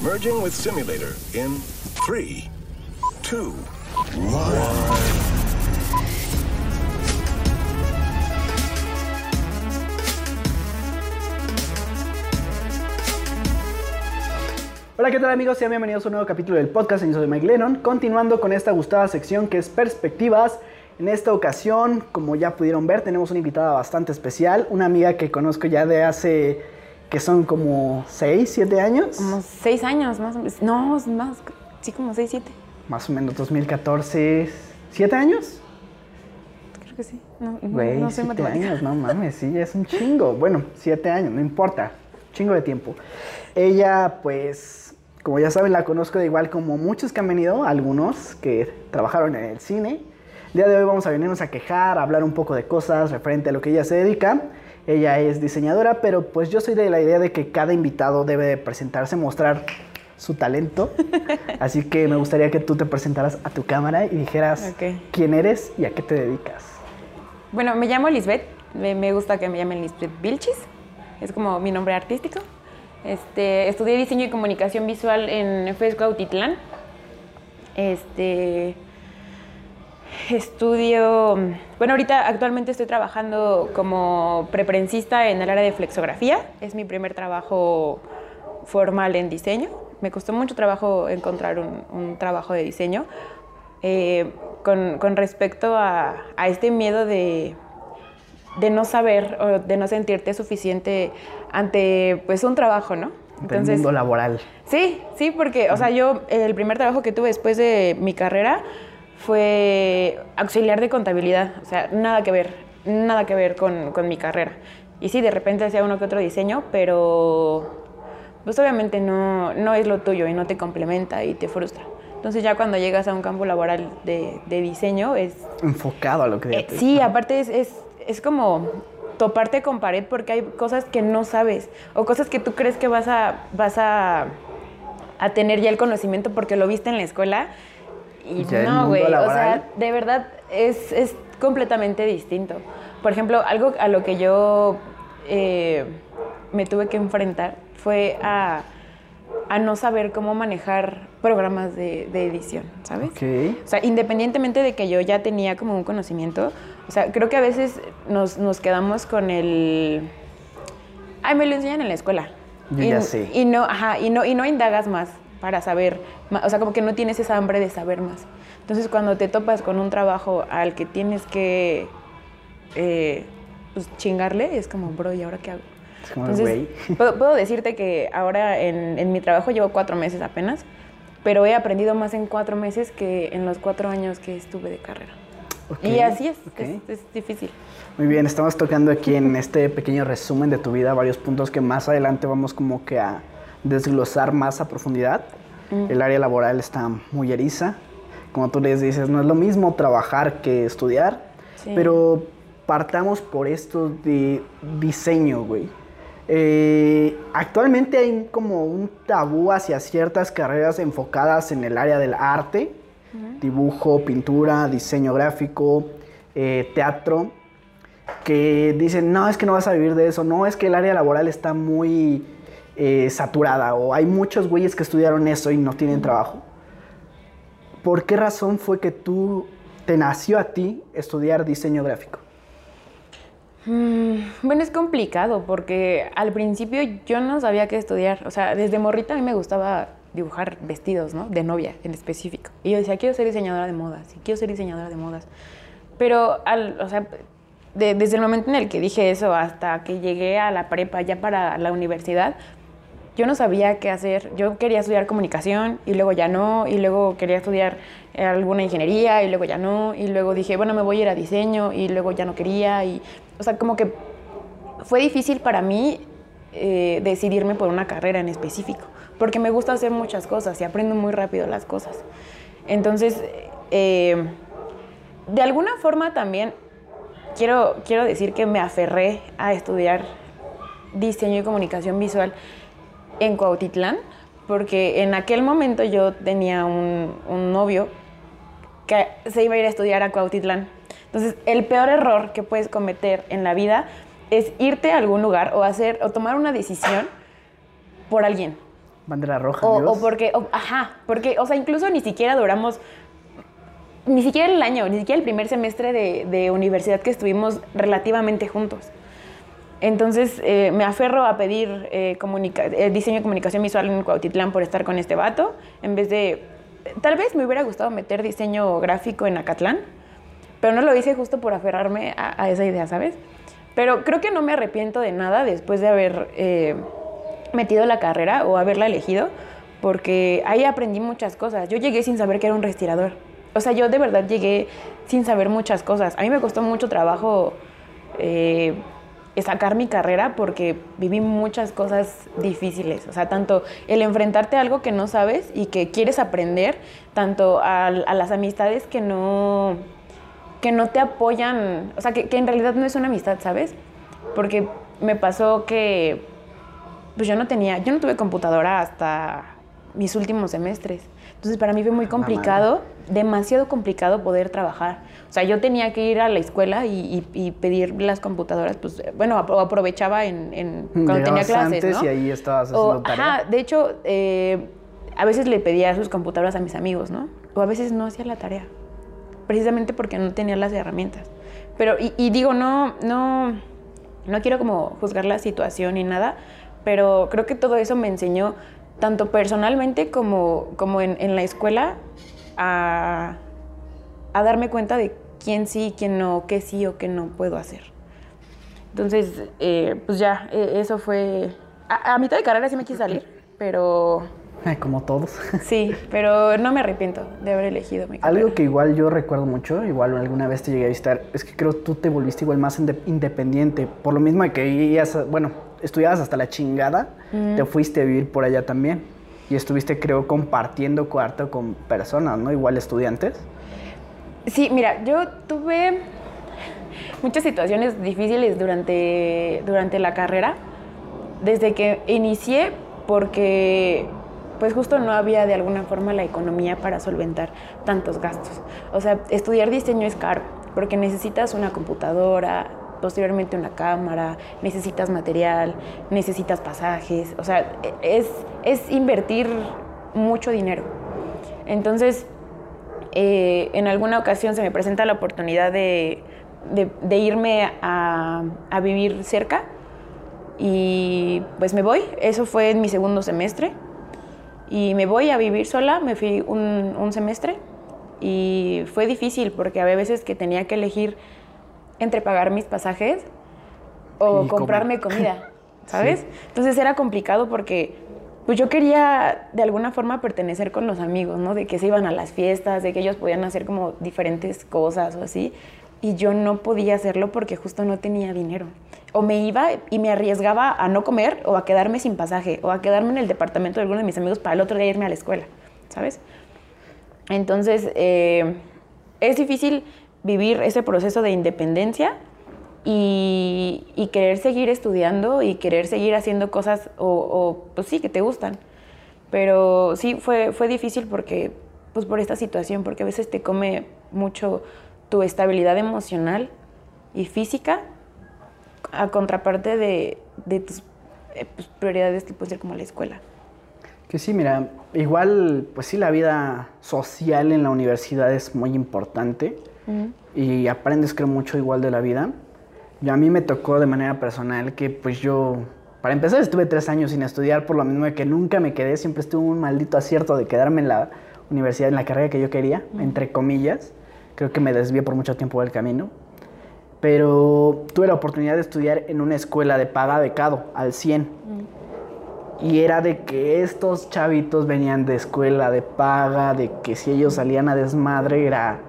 Merging with simulator in 3, 2, 1. Hola, ¿qué tal amigos? Sean bienvenidos a un nuevo capítulo del podcast. Yo soy Mike Lennon, continuando con esta gustada sección que es Perspectivas. En esta ocasión, como ya pudieron ver, tenemos una invitada bastante especial, una amiga que conozco ya de hace, que son como 6, 7 años. Como seis años, más o menos. No, más, sí, como seis, siete. Más o menos 2014, ¿7 años? Creo que sí. No, Güey, no 7 matemática. años, no mames, sí, es un chingo. Bueno, 7 años, no importa, chingo de tiempo. Ella, pues, como ya saben, la conozco de igual como muchos que han venido, algunos que trabajaron en el cine. El día de hoy vamos a venirnos a quejar, a hablar un poco de cosas referente a lo que ella se dedica. Ella es diseñadora, pero pues yo soy de la idea de que cada invitado debe de presentarse, mostrar su talento. Así que me gustaría que tú te presentaras a tu cámara y dijeras quién eres y a qué te dedicas. Bueno, me llamo Lisbeth. Me, me gusta que me llamen Lisbeth Vilchis. Es como mi nombre artístico. Este, estudié diseño y comunicación visual en FESCO Autitlán. Este, estudio, bueno, ahorita actualmente estoy trabajando como preprensista en el área de flexografía. Es mi primer trabajo formal en diseño. Me costó mucho trabajo encontrar un, un trabajo de diseño. Eh, con, con respecto a, a este miedo de, de no saber o de no sentirte suficiente ante pues un trabajo, ¿no? del mundo laboral. Sí, sí, porque, o sea, yo el primer trabajo que tuve después de mi carrera fue auxiliar de contabilidad, o sea, nada que ver, nada que ver con, con mi carrera. Y sí, de repente hacía uno que otro diseño, pero pues obviamente no, no es lo tuyo y no te complementa y te frustra. Entonces ya cuando llegas a un campo laboral de, de diseño es Enfocado a lo que eh, sí, aparte es, es, es como toparte con pared porque hay cosas que no sabes o cosas que tú crees que vas a, vas a, a tener ya el conocimiento porque lo viste en la escuela y Ya el no, güey, o sea, de verdad es, es completamente distinto. Por ejemplo, algo a lo que yo eh, me tuve que enfrentar fue a, a no saber cómo manejar programas de, de edición, ¿sabes? Ok. O sea, independientemente de que yo ya tenía como un conocimiento, o sea, creo que a veces nos, nos quedamos con el... Ay, me lo enseñan en la escuela. Yo y, ya sé. Y no, ajá, y no, y no indagas más para saber, o sea, como que no tienes esa hambre de saber más. Entonces, cuando te topas con un trabajo al que tienes que eh, pues, chingarle, es como, bro, ¿y ahora qué hago? Es como, Entonces, güey. puedo, puedo decirte que ahora en, en mi trabajo llevo cuatro meses apenas, pero he aprendido más en cuatro meses que en los cuatro años que estuve de carrera. Ok, Y así es, ok. es, es difícil. Muy bien, estamos tocando aquí en este pequeño resumen de tu vida varios puntos que más adelante vamos como que a desglosar más a profundidad. El área laboral está muy eriza. Como tú les dices, no es lo mismo trabajar que estudiar. Sí. Pero partamos por esto de diseño, güey. Eh, actualmente hay como un tabú hacia ciertas carreras enfocadas en el área del arte, dibujo, pintura, diseño gráfico, eh, teatro, que dicen, no, es que no vas a vivir de eso, no, es que el área laboral está muy eh, saturada o hay muchos güeyes que estudiaron eso y no tienen trabajo. ¿Por qué razón fue que tú te nació a ti estudiar diseño gráfico? Mm, Bueno, es complicado porque al principio yo no sabía qué estudiar. O sea, desde morrita a mí me gustaba dibujar vestidos, ¿no? De novia en específico. Y yo decía, quiero ser diseñadora de modas, y quiero ser diseñadora de modas. Pero, al, o sea, de- desde el momento en el que dije eso hasta que llegué a la prepa, ya para la universidad, yo no sabía qué hacer. Yo quería estudiar comunicación y luego ya no, y luego quería estudiar eh, alguna ingeniería y luego ya no, y luego dije, bueno, me voy a ir a diseño y luego ya no quería. Y, o sea, como que fue difícil para mí eh, decidirme por una carrera en específico, porque me gusta hacer muchas cosas y aprendo muy rápido las cosas. Entonces, eh, de alguna forma también quiero, quiero decir que me aferré a estudiar diseño y comunicación visual en Cuautitlán, porque en aquel momento yo tenía un, un novio que se iba a ir a estudiar a Cuautitlán. Entonces, el peor error que puedes cometer en la vida es irte a algún lugar o hacer o tomar una decisión por alguien. Bandera roja, O, o porque, o- ajá, porque, o sea, incluso ni siquiera duramos, ni siquiera el año, ni siquiera el primer semestre de, de universidad que estuvimos relativamente juntos. Entonces eh, me aferro a pedir eh, eh, diseño y comunicación visual en Cuautitlán por estar con este vato, en vez de, tal vez me hubiera gustado meter diseño gráfico en Acatlán, pero no lo hice justo por aferrarme a, esa idea, ¿sabes? Pero creo que no me arrepiento de nada después de haber metido la carrera o haberla elegido, porque ahí aprendí muchas cosas. Yo llegué sin saber que era un respirador. O sea, yo de verdad llegué sin saber muchas cosas. A mí me costó mucho trabajo sacar mi carrera porque viví muchas cosas difíciles. O sea, tanto el enfrentarte a algo que no sabes y que quieres aprender, tanto a, a las amistades que no, que no te apoyan, o sea, que, que en realidad no es una amistad, ¿sabes? Porque me pasó que pues yo no tenía, yo no tuve computadora hasta mis últimos semestres. Entonces para mí fue muy complicado, demasiado complicado poder trabajar. O sea, yo tenía que ir a la escuela y, y- y pedir las computadoras, pues bueno, apro- aprovechaba en, en- cuando tenía clases, antes ¿no? y ahí estabas O, haciendo tarea. Ajá, de hecho, eh, a veces le pedía sus computadoras a mis amigos, ¿no? O a veces no hacía la tarea, precisamente porque no tenía las herramientas. Pero, y, y digo, no, no, no quiero como juzgar la situación ni nada, pero creo que todo eso me enseñó, tanto personalmente como, como en, en la escuela, a, a darme cuenta de quién sí, quién no, qué sí o qué no puedo hacer. Entonces, eh, pues ya, eh, eso fue... A, a mitad de carrera sí me quise salir, pero Ay, Como todos. sí, pero no me arrepiento de haber elegido mi carrera. Algo que igual yo recuerdo mucho, igual alguna vez te llegué a visitar, es que creo tú te volviste igual más inde- independiente. Por lo mismo que ibas, bueno, estudiabas hasta la chingada, te fuiste a vivir por allá también. Y estuviste, creo, compartiendo cuarto con personas, ¿no? Igual estudiantes. Sí, mira, yo tuve muchas situaciones difíciles durante, durante la carrera, desde que inicié, porque pues justo no había de alguna forma la economía para solventar tantos gastos. O sea, estudiar diseño es caro, porque necesitas una computadora, posteriormente una cámara, necesitas material, necesitas pasajes, o sea, es, es invertir mucho dinero. Entonces, eh, en alguna ocasión se me presenta la oportunidad de, de- de irme a, a vivir cerca y pues me voy. Eso fue en mi segundo semestre y me voy a vivir sola. Me fui un, un semestre y fue difícil porque había veces que tenía que elegir entre pagar mis pasajes o Y comprarme comer. comida, ¿sabes? Entonces era complicado porque pues yo quería de alguna forma pertenecer con los amigos, ¿no? De que se iban a las fiestas, de que ellos podían hacer como diferentes cosas o así. Y yo no podía hacerlo porque justo no tenía dinero. O me iba y me arriesgaba a no comer o a quedarme sin pasaje o a quedarme en el departamento de alguno de mis amigos para el otro día irme a la escuela, ¿sabes? Entonces, eh, es difícil vivir ese proceso de independencia y, querer seguir estudiando y querer seguir haciendo cosas o, pues sí, que te gustan. Pero sí, fue, fue difícil porque, pues por esta situación, porque a veces te come mucho tu estabilidad emocional y física a contraparte de, de tus eh, pues, prioridades que puede ser como la escuela. Que sí, mira, igual, pues sí, la vida social en la universidad es muy importante y aprendes, creo, mucho igual de la vida. Y a mí me tocó de manera personal que, pues yo, para empezar, estuve tres años sin estudiar por lo mismo de que nunca me quedé, siempre estuve un maldito acierto de quedarme en la universidad, en la carrera que yo quería, entre comillas. Creo que me desvié por mucho tiempo del camino. Pero tuve la oportunidad de estudiar en una escuela de paga becado, al 100. Y era de que estos chavitos venían de escuela de paga, de que si ellos salían a desmadre era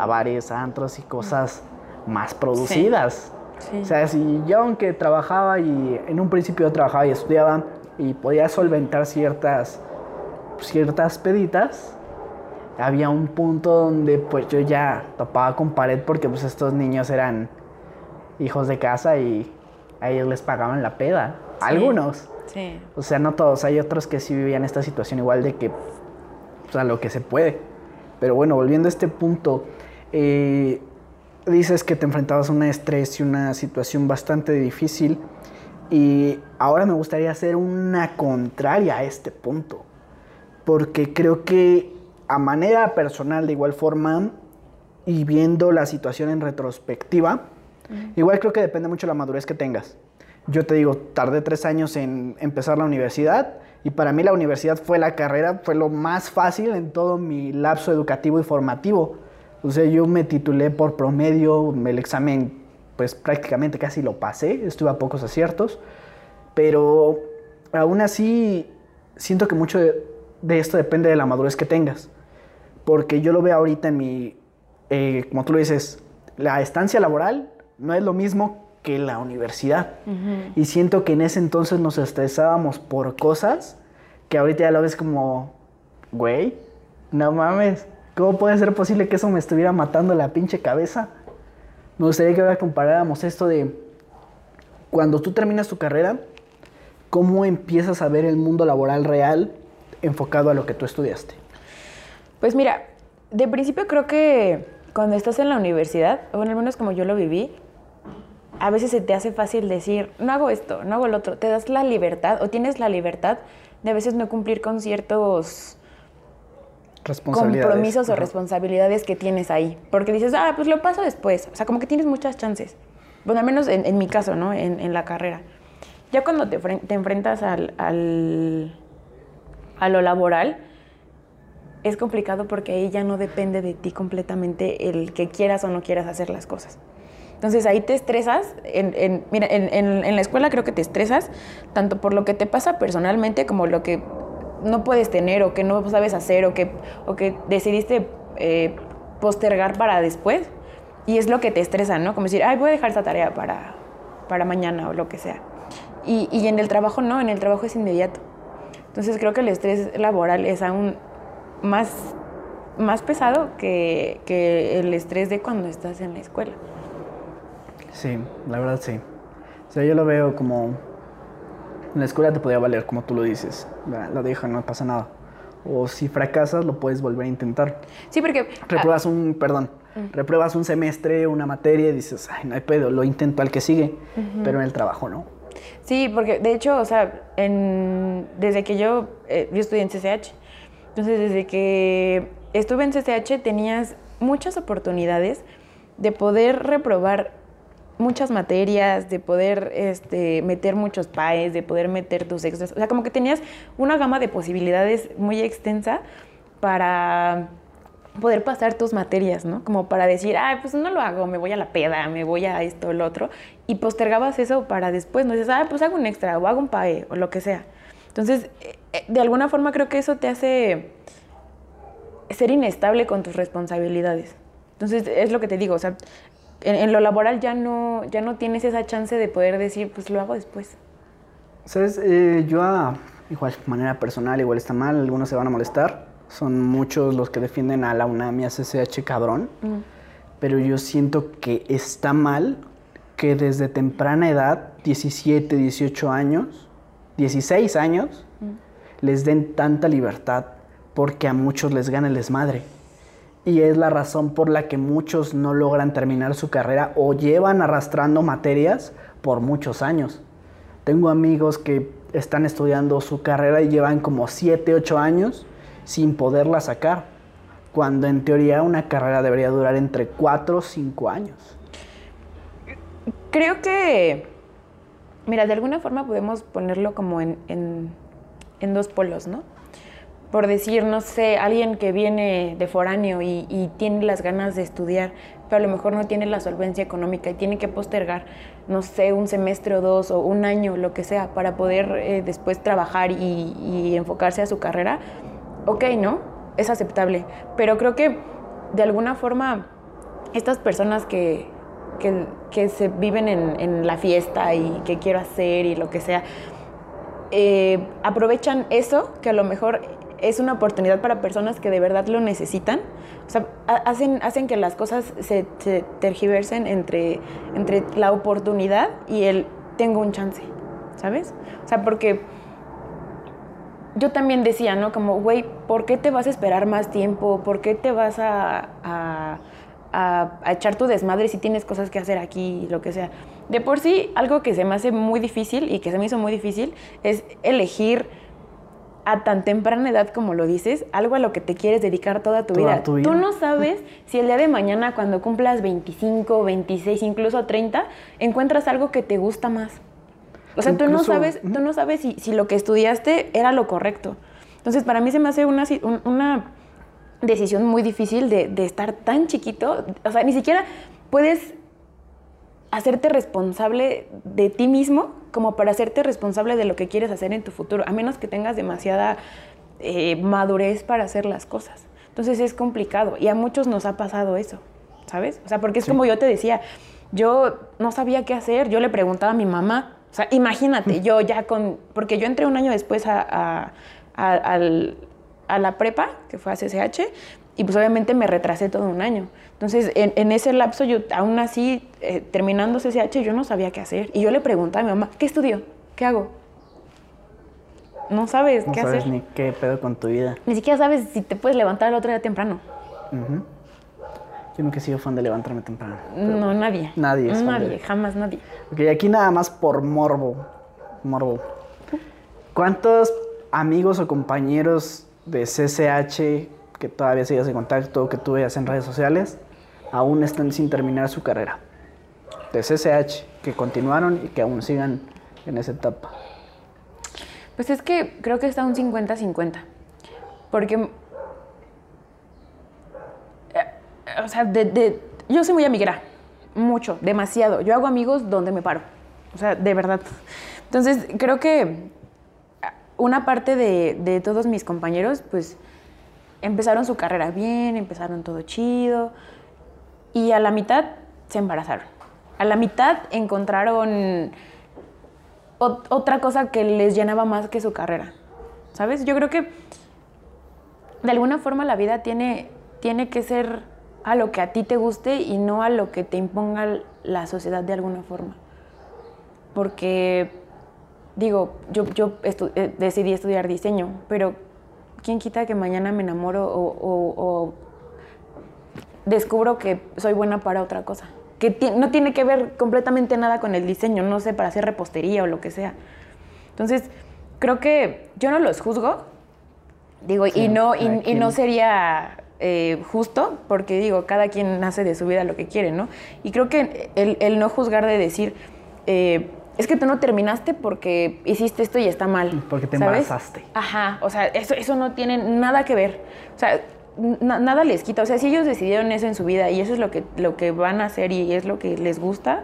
a bares, antros y cosas más producidas. Sí. O sea, si yo aunque trabajaba y en un principio yo trabajaba y estudiaba y podía solventar ciertas, ciertas peditas, había un punto donde pues yo ya topaba con pared porque pues estos niños eran hijos de casa y a ellos les pagaban la peda. Algunos. Sí. O sea, no todos. Hay otros que sí vivían esta situación igual de que, o sea, lo que se puede. Pero bueno, volviendo a este punto, eh, dices que te enfrentabas a un estrés y una situación bastante difícil. Y ahora me gustaría hacer una contraria a este punto. Porque creo que a manera personal, de igual forma, y viendo la situación en retrospectiva, igual creo que depende mucho de la madurez que tengas. Yo te digo, tardé tres años en empezar la universidad y para mí la universidad fue la carrera, fue lo más fácil en todo mi lapso educativo y formativo. O sea, yo me titulé por promedio, el examen pues prácticamente casi lo pasé, estuve a pocos aciertos, pero aún así siento que mucho de, esto depende de la madurez que tengas, porque yo lo veo ahorita en mi, eh, como tú lo dices, la estancia laboral no es lo mismo que la universidad. Y siento que en ese entonces nos estresábamos por cosas que ahorita ya lo ves como, güey, no mames, ¿cómo puede ser posible que eso me estuviera matando la pinche cabeza? Me gustaría que ahora comparáramos esto de cuando tú terminas tu carrera, ¿cómo empiezas a ver el mundo laboral real enfocado a lo que tú estudiaste? Pues mira, de principio creo que cuando estás en la universidad, o al menos como yo lo viví, a veces se te hace fácil decir, no hago esto, no hago el otro. Te das la libertad o tienes la libertad de a veces no cumplir con ciertos compromisos o responsabilidades que tienes ahí. Porque dices, ah, pues lo paso después. O sea, como que tienes muchas chances. Bueno, al menos en, mi caso, ¿no? En, la carrera. Ya cuando te, te enfrentas al, al, a lo laboral, es complicado porque ahí ya no depende de ti completamente el que quieras o no quieras hacer las cosas. Entonces ahí te estresas, en, mira, en, la escuela creo que te estresas tanto por lo que te pasa personalmente como lo que no puedes tener o que no sabes hacer o que, o que decidiste eh, postergar para después. Y es lo que te estresa, ¿no? Como decir, ay, voy a dejar esta tarea para, para mañana o lo que sea. Y, y en el trabajo no, en el trabajo es inmediato. Entonces creo que el estrés laboral es aún más, más pesado que, que el estrés de cuando estás en la escuela. Sí, la verdad sí. O sea, yo lo veo como... En la escuela te podía valer, como tú lo dices. La, deja, no pasa nada. O si fracasas, lo puedes volver a intentar. Sí, porque... Repruebas un, perdón, mm. repruebas un semestre, una materia y dices, ay, no hay pedo, lo intento al que sigue. Pero en el trabajo no. Sí, porque de hecho, o sea, en, desde que yo, eh, yo estudié en CCH, entonces desde que estuve en CCH tenías muchas oportunidades de poder reprobar muchas materias, de poder este, meter muchos PAEs, de poder meter tus extras. O sea, como que tenías una gama de posibilidades muy extensa para poder pasar tus materias, ¿no? Como para decir, ah, pues no lo hago, me voy a la peda, me voy a esto, lo otro. Y postergabas eso para después, ¿no? Dices, ah, pues hago un extra o hago un PAE o lo que sea. Entonces, eh, eh, de alguna forma creo que eso te hace ser inestable con tus responsabilidades. Entonces, es lo que te digo, o sea, en, lo laboral ya no, ya no tienes esa chance de poder decir, pues lo hago después. Sabes, eh, yo a igual manera personal, igual está mal, algunos se van a molestar. Son muchos los que defienden a la UNAM y a CCH cabrón. Pero yo siento que está mal que desde temprana edad, 17, 18 años, 16 años, les den tanta libertad porque a muchos les gana el desmadre y es la razón por la que muchos no logran terminar su carrera o llevan arrastrando materias por muchos años. Tengo amigos que están estudiando su carrera y llevan como 7, 8 años sin poderla sacar, cuando en teoría una carrera debería durar entre 4 o 5 años. Creo que, mira, de alguna forma podemos ponerlo como en, en dos polos, ¿no? Por decir, no sé, alguien que viene de foráneo y, tiene las ganas de estudiar, pero a lo mejor no tiene la solvencia económica y tiene que postergar, no sé, un semestre o dos o un año, lo que sea, para poder eh, después trabajar y, enfocarse a su carrera, ok, ¿no? Es aceptable. Pero creo que de alguna forma estas personas que, que, se viven en, la fiesta y que quiero hacer y lo que sea, eh, aprovechan eso que a lo mejor es una oportunidad para personas que de verdad lo necesitan. O sea, hacen, hacen que las cosas se, tergiversen entre, entre la oportunidad y el tengo un chance, ¿sabes? O sea, porque yo también decía, ¿no? Como, güey, ¿por qué te vas a esperar más tiempo? ¿Por qué te vas a, a, a, echar tu desmadre si tienes cosas que hacer aquí, lo que sea? De por sí, algo que se me hace muy difícil y que se me hizo muy difícil es elegir a tan temprana edad como lo dices, algo a lo que te quieres dedicar toda tu, Toda vida. tu vida. Tú no sabes si el día de mañana, cuando cumplas 25, 26, incluso 30, encuentras algo que te gusta más. O sea, tú no sabes, tú no sabes si, si lo que estudiaste era lo correcto. Entonces, para mí se me hace una, una decisión muy difícil de, de estar tan chiquito. O sea, ni siquiera puedes hacerte responsable de ti mismo como para hacerte responsable de lo que quieres hacer en tu futuro, a menos que tengas demasiada eh, madurez para hacer las cosas. Entonces es complicado y a muchos nos ha pasado eso, ¿sabes? O sea, porque es como yo te decía, yo no sabía qué hacer, yo le preguntaba a mi mamá, o sea, imagínate, yo ya con, porque yo entré un año después a, a- a- al- a la prepa, que fue a CCH, y pues obviamente me retrasé todo un año. Entonces, en, en ese lapso, yo aún así, eh, terminando CCH, yo no sabía qué hacer. Y yo le preguntaba a mi mamá, ¿qué estudio? ¿Qué hago? No sabes No qué sabes hacer. ni qué pedo con tu vida. Ni siquiera sabes si te puedes levantar el otro día temprano. Ujú. Yo nunca he sido fan de levantarme temprano. No, nadie. Nadie es fan Nadie, de- jamás nadie. Ok, aquí nada más por morbo. Morbo. ¿Cuántos amigos o compañeros de CCH que todavía sigues en contacto, que tú veas en redes sociales, aún están sin terminar su carrera? De CCH, que continuaron y que aún sigan en esa etapa. Pues es que creo que está un 50-50. Porque. eh, O sea, de- yo soy muy amiguera. Mucho, demasiado. Yo hago amigos donde me paro. O sea, de verdad. Entonces, creo que una parte de, de todos mis compañeros, pues, empezaron su carrera bien, empezaron todo chido. Y a la mitad se embarazaron. A la mitad encontraron ot- otra cosa que les llenaba más que su carrera. ¿Sabes? Yo creo que de alguna forma la vida tiene, tiene que ser a lo que a ti te guste y no a lo que te imponga la sociedad de alguna forma. Porque, digo, yo, yo eh, decidí estudiar diseño, pero ¿quién quita que mañana me enamoro o, o- o descubro que soy buena para otra cosa? Que ti- no tiene que ver completamente nada con el diseño, no sé, para hacer repostería o lo que sea. Entonces, creo que yo no los juzgo, digo, Sí, y, no, y, no sería eh, justo, porque digo, cada quien hace de su vida lo que quiere, ¿no? Y creo que el, el no juzgar de decir, eh, es que tú no terminaste porque hiciste esto y está mal. Porque te ¿sabes? embarazaste. Ajá, o sea, eso, eso no tiene nada que ver. O sea, na- nada les quita. O sea, si ellos decidieron eso en su vida y eso es lo que, lo que van a hacer y es lo que les gusta,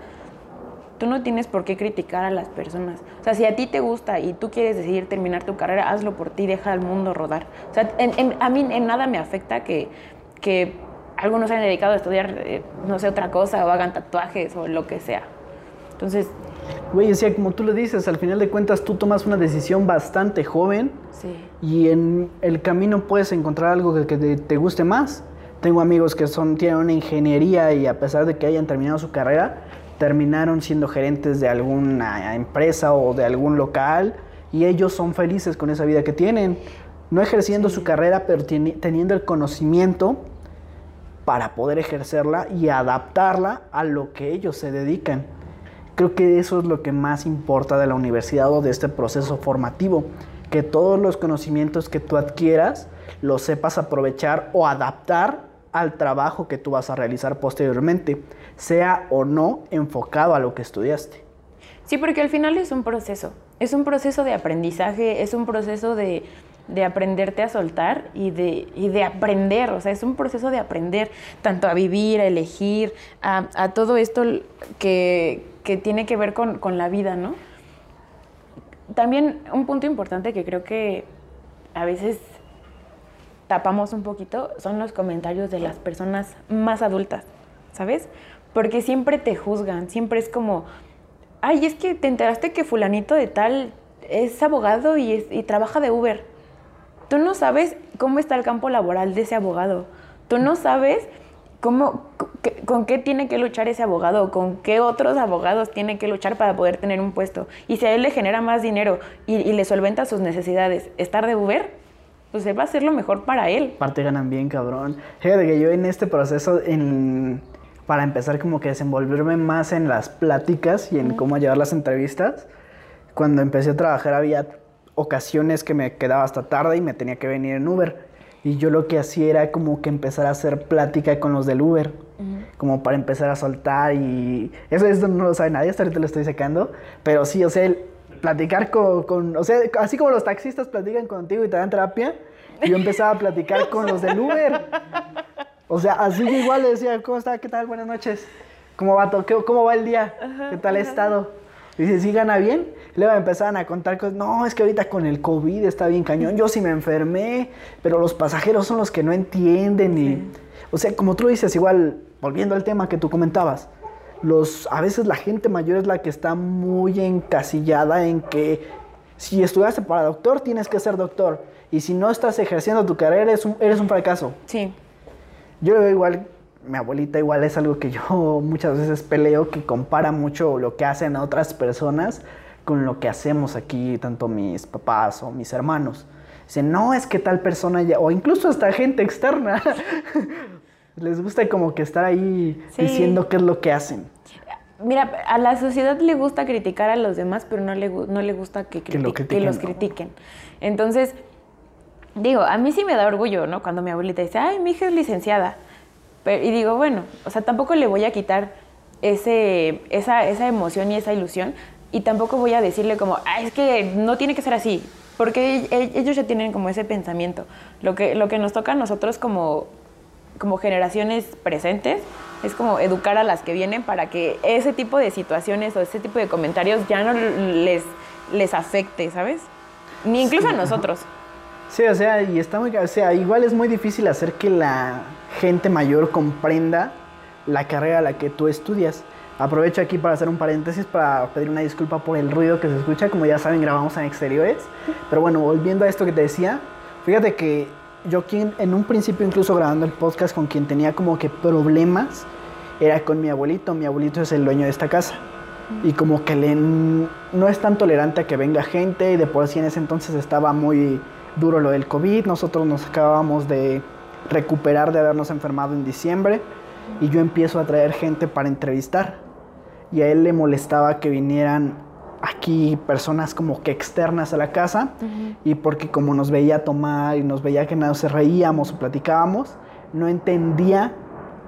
tú no tienes por qué criticar a las personas. O sea, si a ti te gusta y tú quieres decidir terminar tu carrera, hazlo por ti, deja al mundo rodar. O sea, en- en- a mí en nada me afecta que, que algunos se hayan dedicado a estudiar, eh, no sé, otra cosa o hagan tatuajes o lo que sea. Entonces, Güey, o sea, como tú lo dices, al final de cuentas tú tomas una decisión bastante joven sí. y en el camino puedes encontrar algo que, que te, te guste más. Tengo amigos que son, tienen una ingeniería y a pesar de que hayan terminado su carrera, terminaron siendo gerentes de alguna empresa o de algún local y ellos son felices con esa vida que tienen. No ejerciendo su carrera, pero teniendo el conocimiento para poder ejercerla y adaptarla a lo que ellos se dedican. Creo que eso es lo que más importa de la universidad o de este proceso formativo, que todos los conocimientos que tú adquieras los sepas aprovechar o adaptar al trabajo que tú vas a realizar posteriormente, sea o no enfocado a lo que estudiaste. Sí, porque al final es un proceso. Es un proceso de aprendizaje, es un proceso de, de aprenderte a soltar y de, y de aprender. O sea, es un proceso de aprender tanto a vivir, a elegir, a, a todo esto que, que tiene que ver con, con la vida, ¿no? También un punto importante que creo que a veces tapamos un poquito son los comentarios de las personas más adultas, ¿sabes? Porque siempre te juzgan, siempre es como, ay, es que te enteraste que fulanito de tal es abogado y, y trabaja de Uber. Tú no sabes cómo está el campo laboral de ese abogado. Tú no sabes cómo, con qué tiene que luchar ese abogado, con qué otros abogados tiene que luchar para poder tener un puesto. Y si a él le genera más dinero y, y le solventa sus necesidades estar de Uber, pues él va a ser lo mejor para él. Aparte ganan bien, cabrón. Fíjate que yo en este proceso, en para empezar como que desenvolverme más en las pláticas y en cómo llevar las entrevistas. Cuando empecé a trabajar había ocasiones que me quedaba hasta tarde y me tenía que venir en Uber. Y yo lo que hacía era como que empezar a hacer plática con los del Uber, como para empezar a soltar y eso, eso no lo sabe nadie, hasta ahorita lo estoy sacando, pero sí, o sea, el platicar con, con- o sea, así como los taxistas platican contigo y te dan terapia, yo empezaba a platicar con los del Uber. O sea, así yo igual le decía, ¿cómo está? ¿Qué tal? Buenas noches. ¿Cómo va ¿Cómo va el día? ¿Qué tal ha estado? Dice, ¿sí gana bien? Luego empezaban a contar cosas, no, es que ahorita con el COVID está bien cañón, yo sí me enfermé, pero los pasajeros son los que no entienden y... O sea, como tú dices, igual, volviendo al tema que tú comentabas, los, a veces la gente mayor es la que está muy encasillada en que si estudiaste para doctor, tienes que ser doctor. Y si no estás ejerciendo tu carrera, eres un, eres un fracaso. Sí. Yo lo veo igual, mi abuelita igual es algo que yo muchas veces peleo, que compara mucho lo que hacen otras personas con lo que hacemos aquí, tanto mis papás o mis hermanos. Dicen, no, es que tal persona ya, o incluso hasta gente externa, les gusta como que estar ahí Sí. diciendo qué es lo que hacen. Mira, a la sociedad le gusta criticar a los demás, pero no le, no le gusta que, Que lo criti- que critiquen, los ¿no? critiquen. Entonces, digo, a mí sí me da orgullo, ¿no? Cuando mi abuelita dice, ay, mi hija es licenciada. Pero- y digo, bueno, o sea, tampoco le voy a quitar ese, esa, esa emoción y esa ilusión. Y tampoco voy a decirle como, ah, es que no tiene que ser así. Porque ellos ya tienen como ese pensamiento. Lo que, lo que nos toca a nosotros como, como generaciones presentes es como educar a las que vienen para que ese tipo de situaciones o ese tipo de comentarios ya no les, les afecte, ¿sabes? Ni incluso a nosotros. Sí, o sea, y está muy, o sea, igual es muy difícil hacer que la gente mayor comprenda la carrera a la que tú estudias. Aprovecho aquí para hacer un paréntesis para pedir una disculpa por el ruido que se escucha. Como ya saben, grabamos en exteriores. Pero bueno, volviendo a esto que te decía, fíjate que yo quien, en un principio incluso grabando el podcast con quien tenía como que problemas era con mi abuelito. Mi abuelito es el dueño de esta casa. Y como que le, no es tan tolerante a que venga gente y de por sí en ese entonces estaba muy duro lo del COVID. Nosotros nos acabábamos de recuperar de habernos enfermado en diciembre y yo empiezo a traer gente para entrevistar. Y a él le molestaba que vinieran aquí personas como que externas a la casa y porque como nos veía tomar y nos veía que nos reíamos o platicábamos, no entendía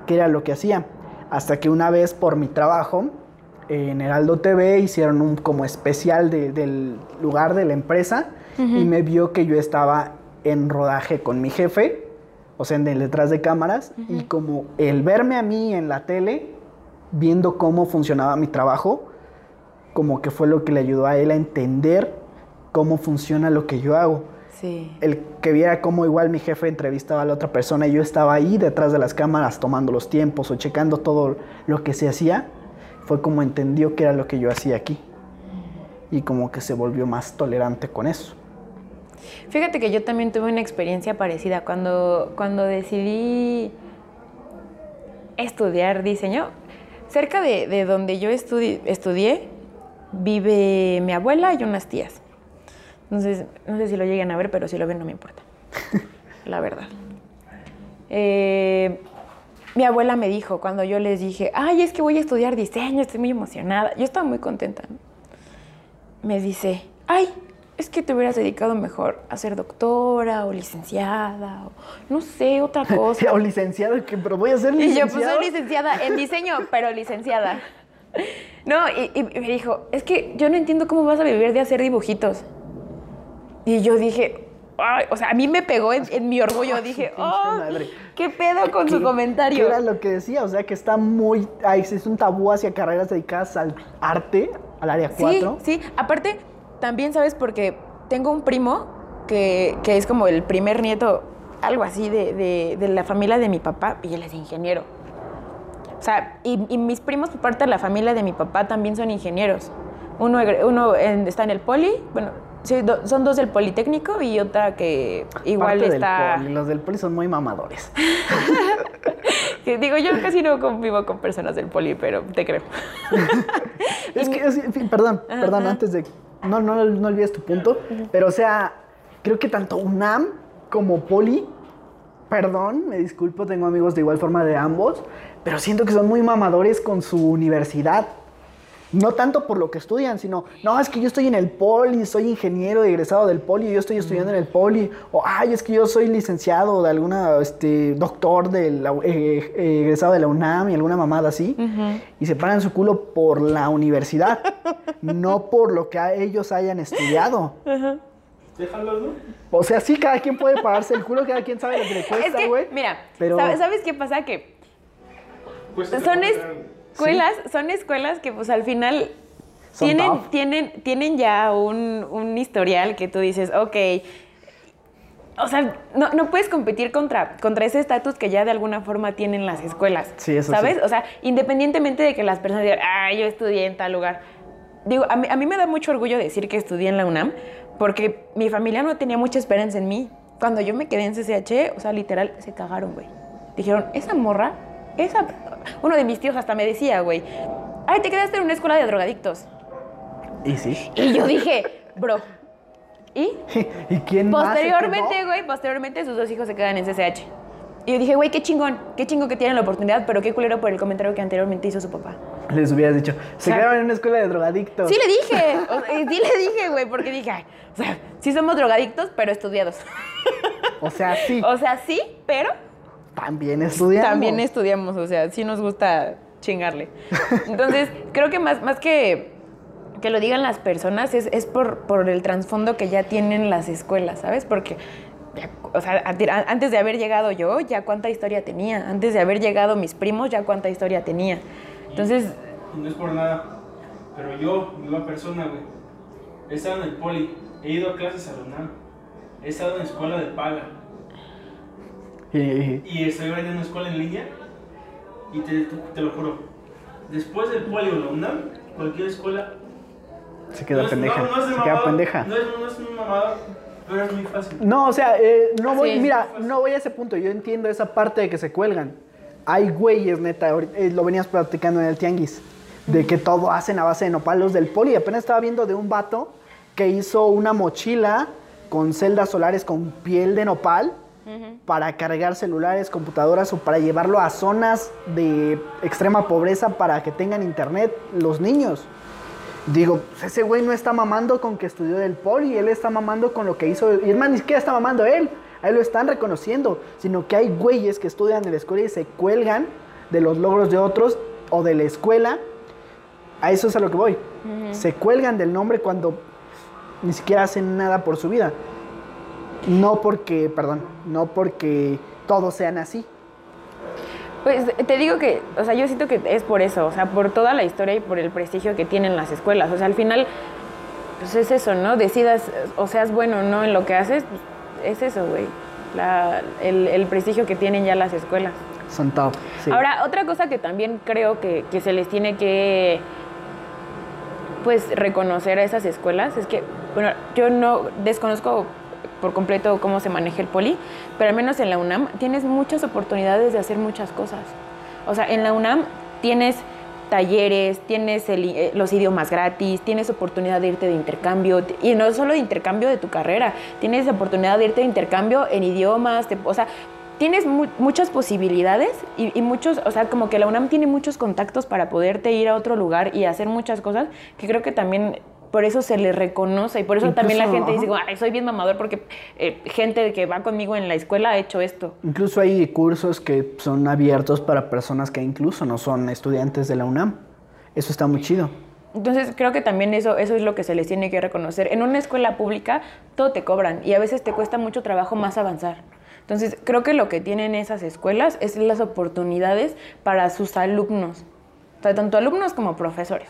qué era lo que hacía. Hasta que una vez por mi trabajo en Heraldo TV hicieron un como especial de- del lugar de la empresa y me vio que yo estaba en rodaje con mi jefe, o sea, en detrás de cámaras, y como el verme a mí en la tele, viendo cómo funcionaba mi trabajo, como que fue lo que le ayudó a él a entender cómo funciona lo que yo hago. Sí. El que viera cómo igual mi jefe entrevistaba a la otra persona y yo estaba ahí detrás de las cámaras tomando los tiempos o checando todo lo que se hacía, fue como entendió que era lo que yo hacía aquí. Y como que se volvió más tolerante con eso. Fíjate que yo también tuve una experiencia parecida cuando, cuando decidí estudiar diseño. Cerca de, de donde yo estudi- estudié vive mi abuela y unas tías. Entonces, no sé si lo lleguen a ver, pero si lo ven no me importa. La verdad. Eh, mi abuela me dijo cuando yo les dije, ay, es que voy a estudiar diseño, estoy muy emocionada. Yo estaba muy contenta. Me dice, ay, es que te hubieras dedicado mejor a ser doctora o licenciada o no sé, otra cosa. o licenciado, que, pero voy a ser Y yo, pues soy licenciada en diseño, pero licenciada. No, y, y me dijo, es que yo no entiendo cómo vas a vivir de hacer dibujitos. Y yo dije, ay, o sea, a mí me pegó en, en mi orgullo. Dije, oh, madre. ¿qué pedo con su ¿Qué- comentario? qué era lo que decía? O sea, que está muy... Ahí existe un tabú hacia carreras dedicadas al arte, al área 4. Sí, sí. Aparte, también sabes porque tengo un primo que, que es como el primer nieto, algo así, de, de- de la familia de mi papá, y él es ingeniero. O sea, y, y mis primos por parte de la familia de mi papá también son ingenieros. Uno, uno en- está en el poli, bueno, sí, do- son dos del Politécnico y otra que igual Parte está... Del poli. Los del poli son muy mamadores. digo, yo casi no convivo con personas del poli, pero te creo. Es que, es- en fin, perdón, perdón, antes de... No, no, no olvides tu punto. Pero, o sea, creo que tanto UNAM como Poli perdón, me disculpo, tengo amigos de igual forma de ambos, pero siento que son muy mamadores con su universidad. No tanto por lo que estudian, sino, no, es que yo estoy en el poli, soy ingeniero egresado del poli, yo estoy estudiando en el poli, o, ay, es que yo soy licenciado de alguna, este, doctor de la, eh, eh, egresado de la UNAM y alguna mamada así, y se paran su culo por la universidad, no por lo que a ellos hayan estudiado. Déjalo, ¿no? O sea, sí, cada quien puede pararse el culo, cada quien sabe lo que le Es cuesta, que, güey. mira, pero- ¿sabes, ¿sabes qué pasa? Que son es- escuelas, son escuelas que pues al final tienen, tienen, tienen ya un, un historial que tú dices, ok. O sea, no, no puedes competir contra, contra ese estatus que ya de alguna forma tienen las escuelas. Sí, eso ¿Sabes? sí. O sea, independientemente de que las personas digan, ah, yo estudié en tal lugar. Digo, a mí, a mí me da mucho orgullo decir que estudié en la UNAM, porque mi familia no tenía mucha esperanza en mí. Cuando yo me quedé en CCH, o sea, literal, se cagaron, güey. Dijeron, esa morra, esa... Uno de mis tíos hasta me decía, güey, ay, te quedaste en una escuela de drogadictos. Y sí. Y yo dije, bro. ¿Y? ¿Y quién Posteriormente, güey, posteriormente sus dos hijos se quedan en CCH. Y yo dije, güey, qué chingón, qué chingón que tienen la oportunidad, pero qué culero por el comentario que anteriormente hizo su papá. Les hubieras dicho, se sea, quedaron en una escuela de drogadictos. Sí le dije, o sea, sí le dije, güey, porque dije, ay, o sea, sí somos drogadictos, pero estudiados. O sea, sí, O sea, sí, pero también estudiamos. también estudiamos, o sea, sí nos gusta chingarle. Entonces, creo que más, más que, que lo digan las personas es, es por, por el trasfondo que ya tienen las escuelas, ¿sabes? Porque, ya, o sea, antes de haber llegado yo, ya cuánta historia tenía. Antes de haber llegado mis primos, ya cuánta historia tenía. Entonces, Y no es por nada, pero yo, nueva persona, güey, he estado en el poli, he ido a clases a la UNAM, he estado en escuela de paga Y- estoy ahora en una escuela en línea y te, te lo juro, después del poli o la UNAM, cualquier escuela... se queda no es- pendeja. no- no es se queda pendeja. No es, no es una mamada, pero es muy fácil. No, o sea, eh, no voy, Sí. mira, no voy a ese punto. Yo entiendo esa parte de que se cuelgan. Hay güeyes, neta, ahorita- eh, lo venías platicando en el tianguis, de que todo hacen a base de nopalos del poli. Apenas estaba viendo de un vato que hizo una mochila con celdas solares con piel de nopal para cargar celulares, computadoras o para llevarlo a zonas de extrema pobreza para que tengan internet los niños. Digo, pues ese güey no está mamando con que estudió del poli, él está mamando con lo que hizo. Y es más, ni siquiera está mamando él, a él lo están reconociendo. Sino que hay güeyes que estudian en la escuela y se cuelgan de los logros de otros o de la escuela. A eso es a lo que voy. Se cuelgan del nombre cuando ni siquiera hacen nada por su vida. No porque, perdón, no porque todos sean así. Pues te digo que, o sea, yo siento que es por eso, o sea, por toda la historia y por el prestigio que tienen las escuelas. O sea, al final, pues es eso, ¿no? Decidas o seas bueno o no en lo que haces, pues, es eso, güey. La- El, el prestigio que tienen ya las escuelas. Son top. sí. Ahora, otra cosa que también creo que, que se les tiene que pues reconocer a esas escuelas es que, bueno, yo no desconozco por completo cómo se maneja el poli, pero al menos en la UNAM tienes muchas oportunidades de hacer muchas cosas. O sea, en la UNAM tienes talleres, tienes eh, los idiomas gratis, tienes oportunidad de irte de intercambio, y no solo de intercambio de tu carrera, tienes oportunidad de irte de intercambio en idiomas, te- o sea, tienes mu- muchas posibilidades y, y muchos, o sea, como que la UNAM tiene muchos contactos para poderte ir a otro lugar y hacer muchas cosas, que creo que también por eso se le reconoce y por eso también la gente dice, ay, soy bien mamador porque eh, gente que va conmigo en la escuela ha hecho esto. Incluso hay cursos que son abiertos para personas que incluso no son estudiantes de la UNAM. Eso está muy chido. Entonces creo que también eso, eso es lo que se les tiene que reconocer. En una escuela pública todo te cobran y a veces te cuesta mucho trabajo más avanzar. Entonces creo que lo que tienen esas escuelas es las oportunidades para sus alumnos, o sea, tanto alumnos como profesores.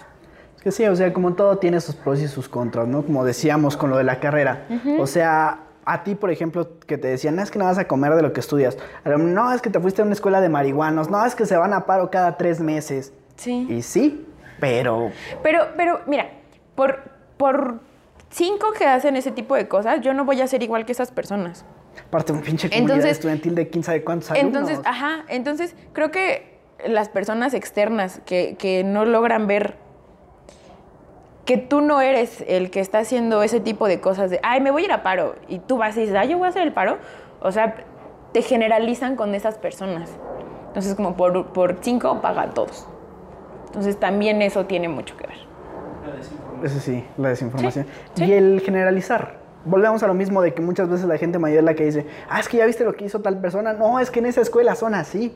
Es que sí, o sea, como todo tiene sus pros y sus contras, ¿no? Como decíamos con lo de la carrera. O sea, a ti, por ejemplo, que te decían, no es que no vas a comer de lo que estudias. No, es que te fuiste a una escuela de marihuanos. No, es que se van a paro cada tres meses. Sí. Y sí, pero Pero, pero mira, por, por cinco que hacen ese tipo de cosas, yo no voy a ser igual que esas personas. aparte un pinche comunidad Entonces- estudiantil de quién sabe cuántos alumnos. Entonces, ajá, entonces creo que las personas externas que, que no logran ver que tú no eres el que está haciendo ese tipo de cosas de, ay, me voy a ir a paro, y tú vas y dices, ay, yo voy a hacer el paro, o sea, te generalizan con esas personas. Entonces, como por, por cinco paga a todos. Entonces, también eso tiene mucho que ver. La desinformación. Eso sí, la desinformación. Sí, sí. Y el generalizar. Volvemos a lo mismo de que muchas veces la gente mayor es la que dice, ah, es que ya viste lo que hizo tal persona. No, es que en esa escuela son así.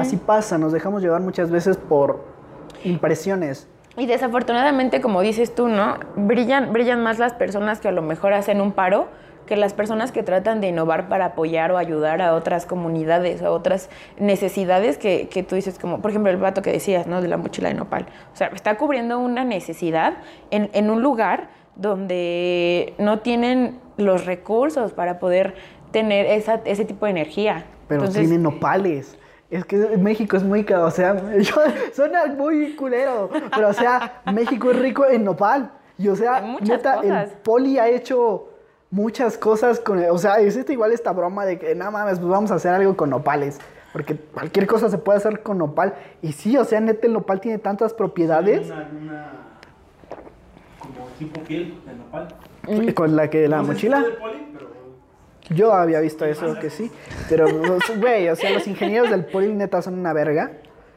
Así pasa, nos dejamos llevar muchas veces por impresiones. Y desafortunadamente, como dices tú, ¿no? Brillan, brillan más las personas que a lo mejor hacen un paro que las personas que tratan de innovar para apoyar o ayudar a otras comunidades, a otras necesidades que, que tú dices, como por ejemplo el vato que decías, ¿no? De la mochila de nopal. O sea, está cubriendo una necesidad en, en un lugar donde no tienen los recursos para poder tener esa, ese tipo de energía. Pero Entonces, tienen nopales. Es que México es muy, o sea, yo- suena muy culero, pero o sea, México es rico en nopal. Y o sea, neta, cosas. el poli ha hecho muchas cosas con, o sea, existe igual esta broma de que, no mames, pues vamos a hacer algo con nopales. Porque cualquier cosa se puede hacer con nopal. Y sí, o sea, neta, el nopal tiene tantas propiedades Una, una como tipo piel de nopal. con la que la No sé si mochila. poli, pero Yo había visto eso, que sí. Pero, güey, o sea, los ingenieros del poli neta son una verga.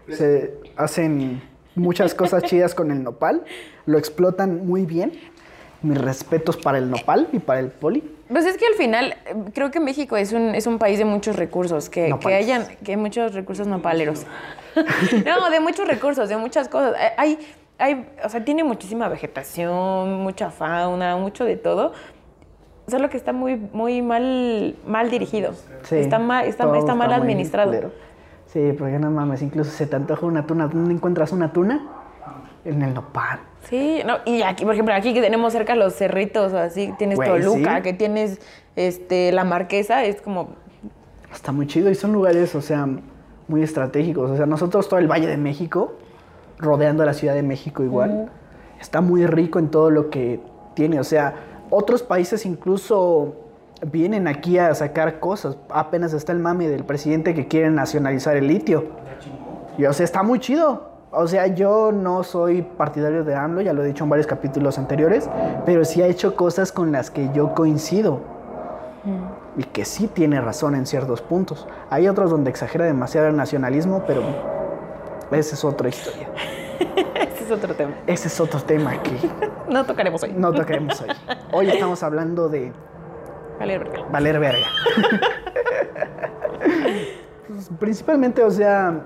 Se hacen muchas cosas chidas con el nopal. Lo explotan muy bien. Mis respetos para el nopal y para el poli. Pues es que al final creo que México es un, es un país de muchos recursos, que, que Nopales. hayan que hay muchos recursos nopaleros. no, de muchos recursos, de muchas cosas. Eh, Hay, hay, o sea, tiene muchísima vegetación, mucha fauna, mucho de todo. Solo que está muy, muy mal, mal dirigido. Sí, está mal, está, mal administrado. culero. Sí, porque no mames, incluso se te antoja una tuna. ¿Dónde encuentras una tuna? En el nopal. Sí, no, y aquí, por ejemplo, aquí que tenemos cerca los cerritos, o así, tienes Güey, Toluca, sí. que tienes este, la Marquesa, es como, Está muy chido y son lugares, o sea, muy estratégicos. O sea, nosotros todo el Valle de México, rodeando la Ciudad de México igual, está muy rico en todo lo que tiene. O sea, otros países incluso vienen aquí a sacar cosas. Apenas está el mame del presidente que quiere nacionalizar el litio. Y o sea, está muy chido. O sea, yo no soy partidario de AMLO, ya lo he dicho en varios capítulos anteriores, pero sí ha hecho cosas con las que yo coincido. Y que sí tiene razón en ciertos puntos. Hay otros donde exagera demasiado el nacionalismo, pero esa es otra historia. ese es otro tema. Ese es otro tema que No tocaremos hoy. no tocaremos hoy. Hoy estamos hablando de Vale, verga. valer verga. Pues, principalmente, o sea,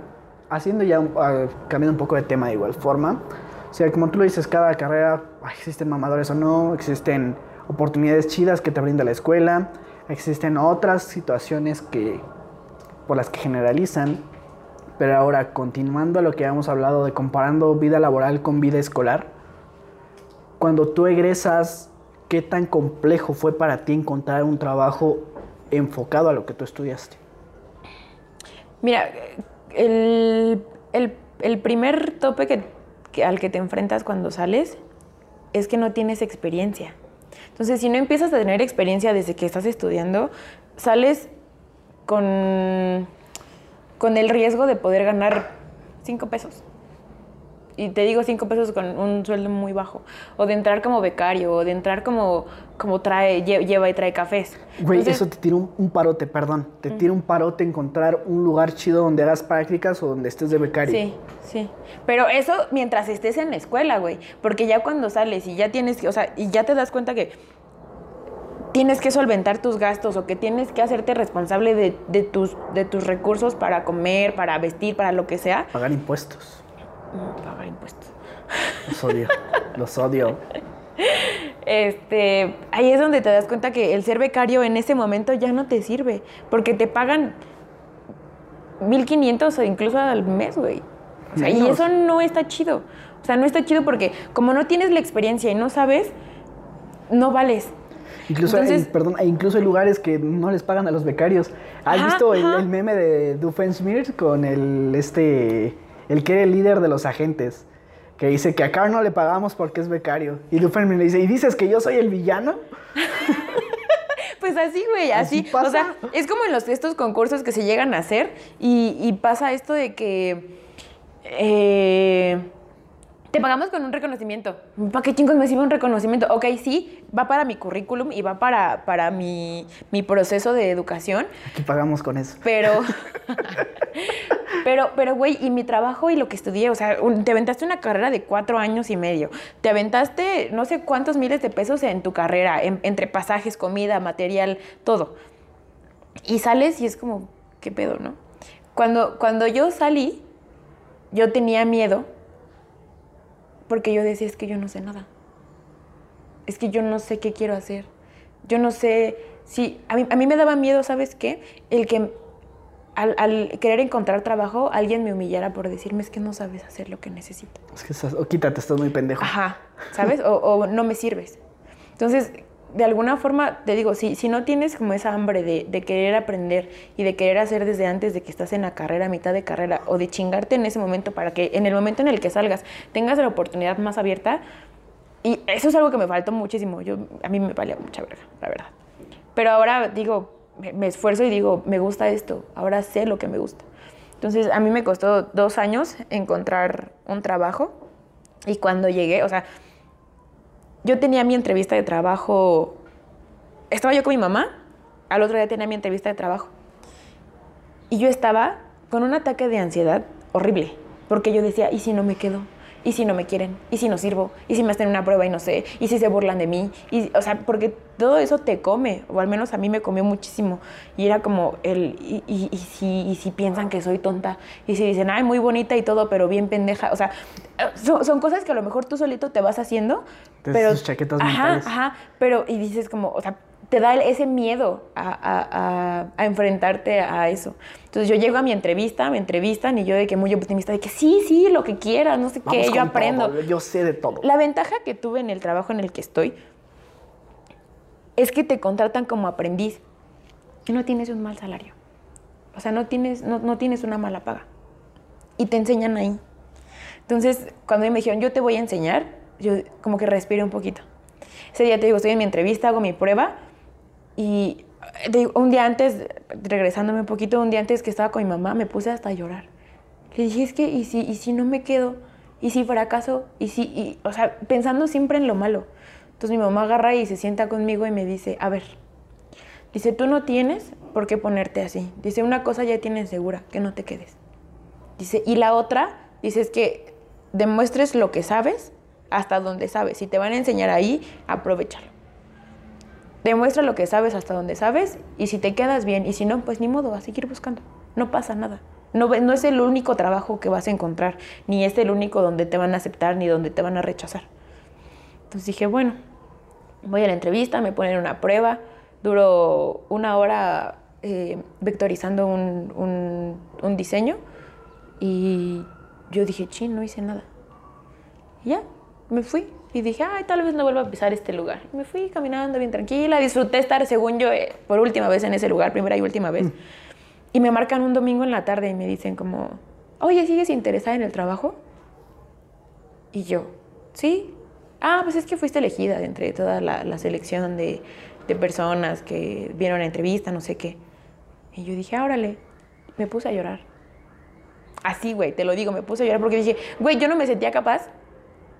haciendo ya, un- ah, cambiando un poco de tema de igual forma. O sea, como tú lo dices, cada carrera existen mamadores o no, existen oportunidades chidas que te brinda la escuela, existen otras situaciones que por las que generalizan. Pero ahora, continuando a lo que habíamos hablado de comparando vida laboral con vida escolar, cuando tú egresas, ¿qué tan complejo fue para ti encontrar un trabajo enfocado a lo que tú estudiaste? Mira, el, el- el primer tope que, que- al que te enfrentas cuando sales es que no tienes experiencia. Entonces, si no empiezas a tener experiencia desde que estás estudiando, sales con, con el riesgo de poder ganar cinco pesos. Y te digo cinco pesos con un sueldo muy bajo. O de entrar como becario, o de entrar como, como trae, lle- lleva y trae cafés. Güey, Entonces- eso te tira un, un parote, perdón. Te tira un parote encontrar un lugar chido donde hagas prácticas o donde estés de becario. Sí, sí. Pero eso mientras estés en la escuela, güey. Porque ya cuando sales y ya tienes o sea, y ya te das cuenta que tienes que solventar tus gastos o que tienes que hacerte responsable de, de tus, de tus recursos para comer, para vestir, para lo que sea. Pagar impuestos. Pagar impuestos. Los odio. Los odio. Este, ahí es donde te das cuenta que el ser becario en ese momento ya no te sirve. Porque te pagan 1500 o incluso al mes, güey. O sea, y eso no está chido. O sea, no está chido porque como no tienes la experiencia y no sabes, no vales. Incluso, hay, perdón, incluso hay lugares que no les pagan a los becarios. ¿Has Ajá, visto el, meme de Doofenshmirtz con el este el que era el líder de los agentes? Que dice que a Carl no le pagamos porque es becario. Y Doofenshmirtz le dice, ¿y dices que yo soy el villano? Pues así, güey, Así. O sea, es como en los, estos concursos que se llegan a hacer y, y pasa esto de que. eh, te pagamos con un reconocimiento. ¿Para qué chingos me sirve un reconocimiento? Ok, sí, va para mi currículum y va para, para mi, mi proceso de educación, Aquí pagamos con eso. pero, pero, pero, güey, y mi trabajo y lo que estudié, o sea, un- te aventaste una carrera de cuatro años y medio, te aventaste no sé cuántos miles de pesos en tu carrera, en- entre pasajes, comida, material, todo. Y sales y es como, ¿qué pedo, no? Cuando, cuando yo salí, yo tenía miedo porque yo decía, es que yo no sé nada. Es que yo no sé qué quiero hacer. Yo no sé si... A mí, a mí me daba miedo, ¿sabes qué? El que al, al querer encontrar trabajo, alguien me humillara por decirme, es que no sabes hacer lo que necesito. Es que estás, o quítate, estás muy pendejo. Ajá, ¿sabes? O, o no me sirves. Entonces, de alguna forma, te digo, si, si no tienes como esa hambre de, de querer aprender y de querer hacer desde antes de que estás en la carrera, mitad de carrera, o de chingarte en ese momento para que en el momento en el que salgas tengas la oportunidad más abierta, y eso es algo que me faltó muchísimo. Yo, a mí me valía mucha verga, la verdad. Pero ahora digo, me, me esfuerzo y digo, me gusta esto, ahora sé lo que me gusta. Entonces, a mí me costó dos años encontrar un trabajo y cuando llegué, o sea, yo tenía mi entrevista de trabajo, estaba yo con mi mamá, al otro día tenía mi entrevista de trabajo. Y yo estaba con un ataque de ansiedad horrible, porque yo decía, ¿y si no me quedo? ¿Y si no me quieren? ¿Y si no sirvo? ¿Y si me hacen una prueba y no sé? ¿Y si se burlan de mí? Y, o sea, porque todo eso te come, o al menos a mí me comió muchísimo. Y era como el, ¿y, y- y si, y si piensan que soy tonta? Y si dicen, ay, muy bonita y todo, pero bien pendeja. O sea, son, son cosas que a lo mejor tú solito te vas haciendo. Te pero, chaquetas ajá, mentales. Ajá, pero y dices como, o sea, te da ese miedo a, a- a- a enfrentarte a eso. Entonces yo llego a mi entrevista, me entrevistan y yo de que muy optimista, de que sí, sí, lo que quieras, no sé Vamos qué, yo aprendo. todo, yo sé de todo. La ventaja que tuve en el trabajo en el que estoy es que te contratan como aprendiz y no tienes un mal salario. O sea, no tienes, no, no tienes una mala paga. Y te enseñan ahí. Entonces, cuando me dijeron, yo te voy a enseñar, yo como que respiré un poquito. Ese día te digo, estoy en mi entrevista, hago mi prueba y un día antes, regresándome un poquito, un día antes que estaba con mi mamá, me puse hasta a llorar. Le dije, es que, ¿y si, y si no me quedo? ¿Y si fracaso? ¿Y si, y, o sea, pensando siempre en lo malo. Entonces mi mamá agarra y se sienta conmigo y me dice, a ver, dice, tú no tienes por qué ponerte así. Dice, una cosa ya tienes segura, que no te quedes. Dice, y la otra, dice, es que demuestres lo que sabes hasta donde sabes. Si te van a enseñar ahí, aprovechalo. Demuestra lo que sabes hasta donde sabes y si te quedas bien y si no, pues ni modo, a seguir buscando. No pasa nada. No, no es el único trabajo que vas a encontrar, ni es el único donde te van a aceptar ni donde te van a rechazar. Entonces dije, bueno, voy a la entrevista, me ponen una prueba, duro una hora eh, vectorizando un, un- diseño y yo dije, chin, no hice nada. Ya, me fui. Y dije, ay, tal vez no vuelva a pisar este lugar. Y me fui caminando bien tranquila, disfruté estar, según yo, eh, por última vez en ese lugar, primera y última vez. Y me marcan un domingo en la tarde y me dicen como, oye, ¿sigues interesada en el trabajo? Y yo, sí. Ah, pues es que fuiste elegida de entre toda la, la selección de, de personas que vieron la entrevista, no sé qué. Y yo dije, ah, órale. Me puse a llorar. Así, güey, te lo digo, me puse a llorar porque dije, güey, yo no me sentía capaz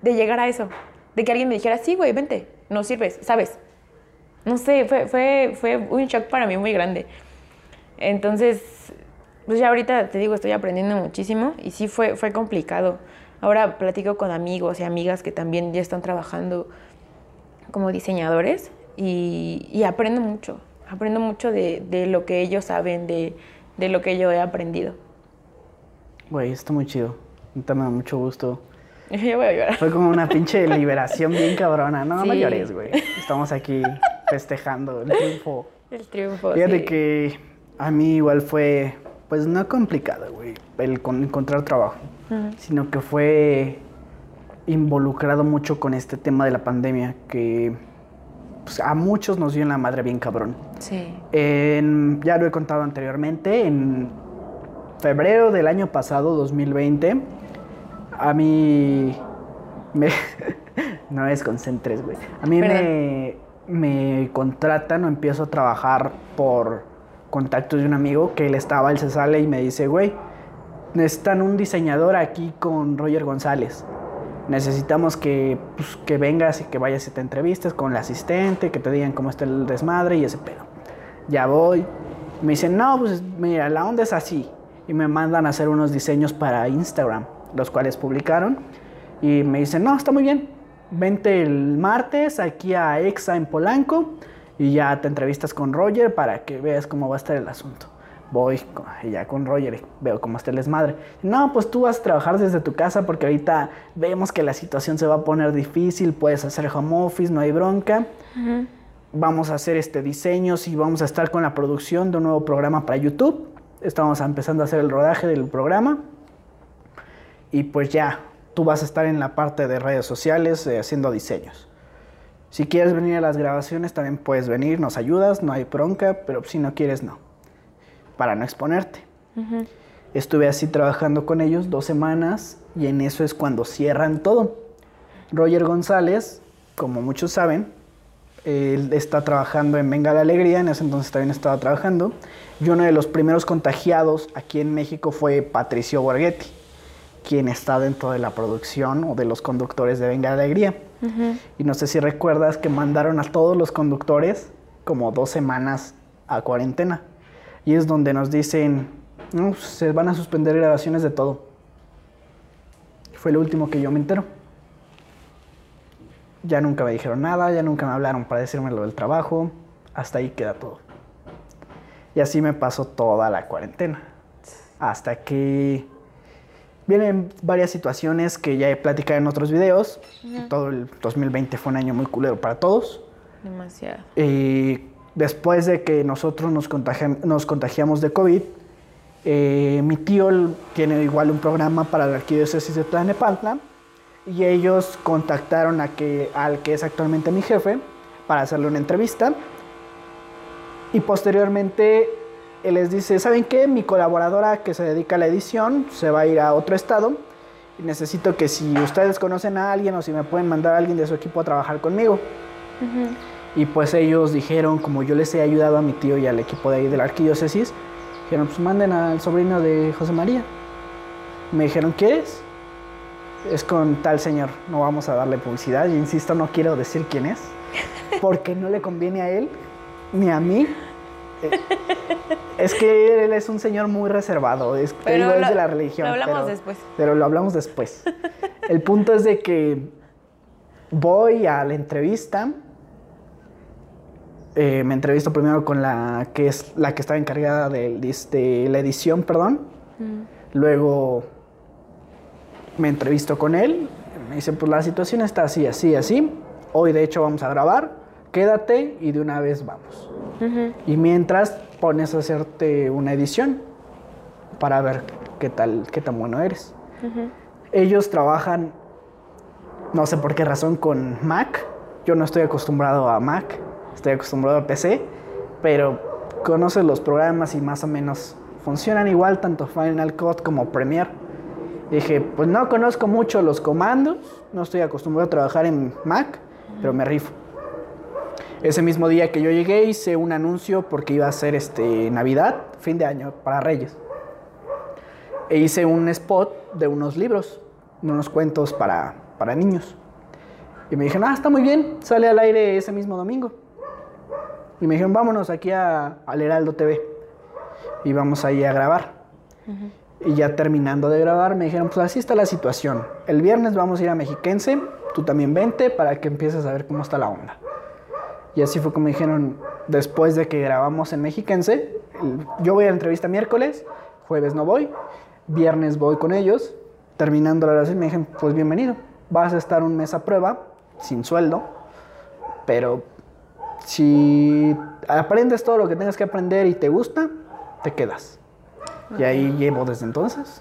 de llegar a eso. De que alguien me dijera, sí, güey, vente, no sirves, ¿sabes? No sé, fue, fue, fue un shock para mí muy grande. Entonces, pues ya ahorita te digo, estoy aprendiendo muchísimo y sí fue, fue complicado. Ahora platico con amigos y amigas que también ya están trabajando como diseñadores y, aprendo mucho. Aprendo mucho de, de lo que ellos saben, de, de lo que yo he aprendido. Güey, está muy chido. Neta, me da mucho gusto. Yo voy a llorar. Fue como una pinche liberación bien cabrona. No, no Sí. llores, güey. Estamos aquí festejando el triunfo. El triunfo. Fíjate sí. que a mí igual fue, pues no complicado, güey, el con- encontrar trabajo, sino que fue involucrado mucho con este tema de la pandemia, que pues, a muchos nos dio en la madre bien cabrón. Sí. En- ya lo he contado anteriormente, en febrero del año pasado, 2020, a mí me... no desconcentres, güey. A mí me, me contratan o empiezo a trabajar por contactos de un amigo que él estaba, él se sale y me dice, güey, necesitan un diseñador aquí con Roger González. necesitamos que, pues, que vengas y que vayas y te entrevistes con la asistente, que te digan cómo está el desmadre y ese pedo. Ya voy. Me dicen, no, pues mira, la onda es así. Y me mandan a hacer unos diseños para Instagram, los cuales publicaron. Y me dicen, no, está muy bien. Vente el martes aquí a EXA en Polanco y ya te entrevistas con Roger para que veas cómo va a estar el asunto. Voy ya con Roger y veo cómo está el desmadre. No, pues tú vas a trabajar desde tu casa porque ahorita vemos que la situación se va a poner difícil, puedes hacer home office, no hay bronca. Vamos a hacer este diseños y vamos a estar con la producción de un nuevo programa para YouTube. Estamos empezando a hacer el rodaje del programa. Y pues ya, tú vas a estar en la parte de redes sociales eh, haciendo diseños. Si quieres venir a las grabaciones, también puedes venir, nos ayudas, no hay bronca, pero si no quieres, no. Para no exponerte. Estuve así trabajando con ellos dos semanas y en eso es cuando cierran todo. Roger González, como muchos saben, él está trabajando en Venga la Alegría, en ese entonces también estaba trabajando. Y uno de los primeros contagiados aquí en México fue Patricio Borghetti, quien está dentro de la producción o de los conductores de Venga la Alegría. Y no sé si recuerdas que mandaron a todos los conductores como dos semanas a cuarentena. Y es donde nos dicen, "No, se van a suspender grabaciones de todo. Fue lo último que yo me entero. Ya nunca me dijeron nada, ya nunca me hablaron para decirme lo del trabajo. Hasta ahí queda todo. Y así me pasó toda la cuarentena. Hasta que vienen varias situaciones que ya he platicado en otros videos. Todo el 2020 fue un año muy culero para todos. Demasiado. Y después de que nosotros nos, contagiam- nos contagiamos de COVID, eh, mi tío tiene igual un programa para la arquidiócesis de Tlalnepantla y ellos contactaron a que, al que es actualmente mi jefe para hacerle una entrevista y posteriormente él les dice, ¿saben qué? Mi colaboradora que se dedica a la edición se va a ir a otro estado y necesito que si ustedes conocen a alguien o si me pueden mandar a alguien de su equipo a trabajar conmigo. Y pues ellos dijeron, como yo les he ayudado a mi tío y al equipo de ahí de la arquidiócesis, dijeron, pues manden al sobrino de José María. Me dijeron, ¿quieres? Es con tal señor, no vamos a darle publicidad. Y insisto, no quiero decir quién es, porque no le conviene a él ni a mí. Es que él es un señor muy reservado, es, te es de la religión. lo hablamos pero- después. Pero lo hablamos después. El punto es de que voy a la entrevista. Eh, me entrevisto primero con la que es la que estaba encargada de, de la edición, perdón. Luego me entrevisto con él. Me dice, pues la situación está así, así, así. Hoy de hecho vamos a grabar. Quédate y de una vez vamos. Y mientras pones a hacerte una edición para ver qué tal, qué tan bueno eres. Ellos trabajan, no sé por qué razón, con Mac. Yo no estoy acostumbrado a Mac, estoy acostumbrado a PC, pero conoces los programas y más o menos funcionan igual, tanto Final Cut como Premiere. Dije, pues no conozco mucho los comandos, no estoy acostumbrado a trabajar en Mac, pero me rifo. Ese mismo día que yo llegué hice un anuncio porque iba a ser este Navidad, fin de año, para Reyes. E hice un spot de unos libros, unos cuentos para, para niños. Y me dijeron, ah, está muy bien, sale al aire ese mismo domingo. Y me dijeron, vámonos aquí a, al Heraldo TV. Y vamos ahí a grabar. Y ya terminando de grabar, me dijeron, pues así está la situación. El viernes vamos a ir a Mexiquense, tú también vente para que empieces a ver cómo está la onda. Y así fue como me dijeron, después de que grabamos en Mexiquense, yo voy a la entrevista miércoles, jueves no voy, viernes voy con ellos, terminando la grabación me dijeron, pues bienvenido, vas a estar un mes a prueba, sin sueldo, pero si aprendes todo lo que tengas que aprender y te gusta, te quedas. Y ahí llevo desde entonces.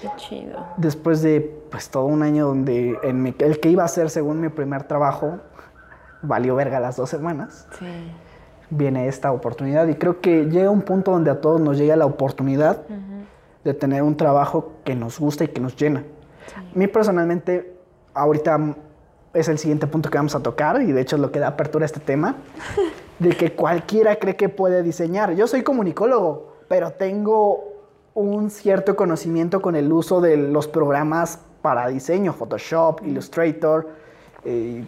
Qué chido. Después de pues todo un año donde en mi- el que iba a ser según mi primer trabajo valió verga las dos semanas, Sí. viene esta oportunidad y creo que llega un punto donde a todos nos llega la oportunidad de tener un trabajo que nos gusta y que nos llena. A mí personalmente, ahorita mm, es el siguiente punto que vamos a tocar y de hecho es lo que da apertura a este tema, de que cualquiera cree que puede diseñar. Yo soy comunicólogo, pero tengo un cierto conocimiento con el uso de los programas para diseño, Photoshop, Illustrator, eh,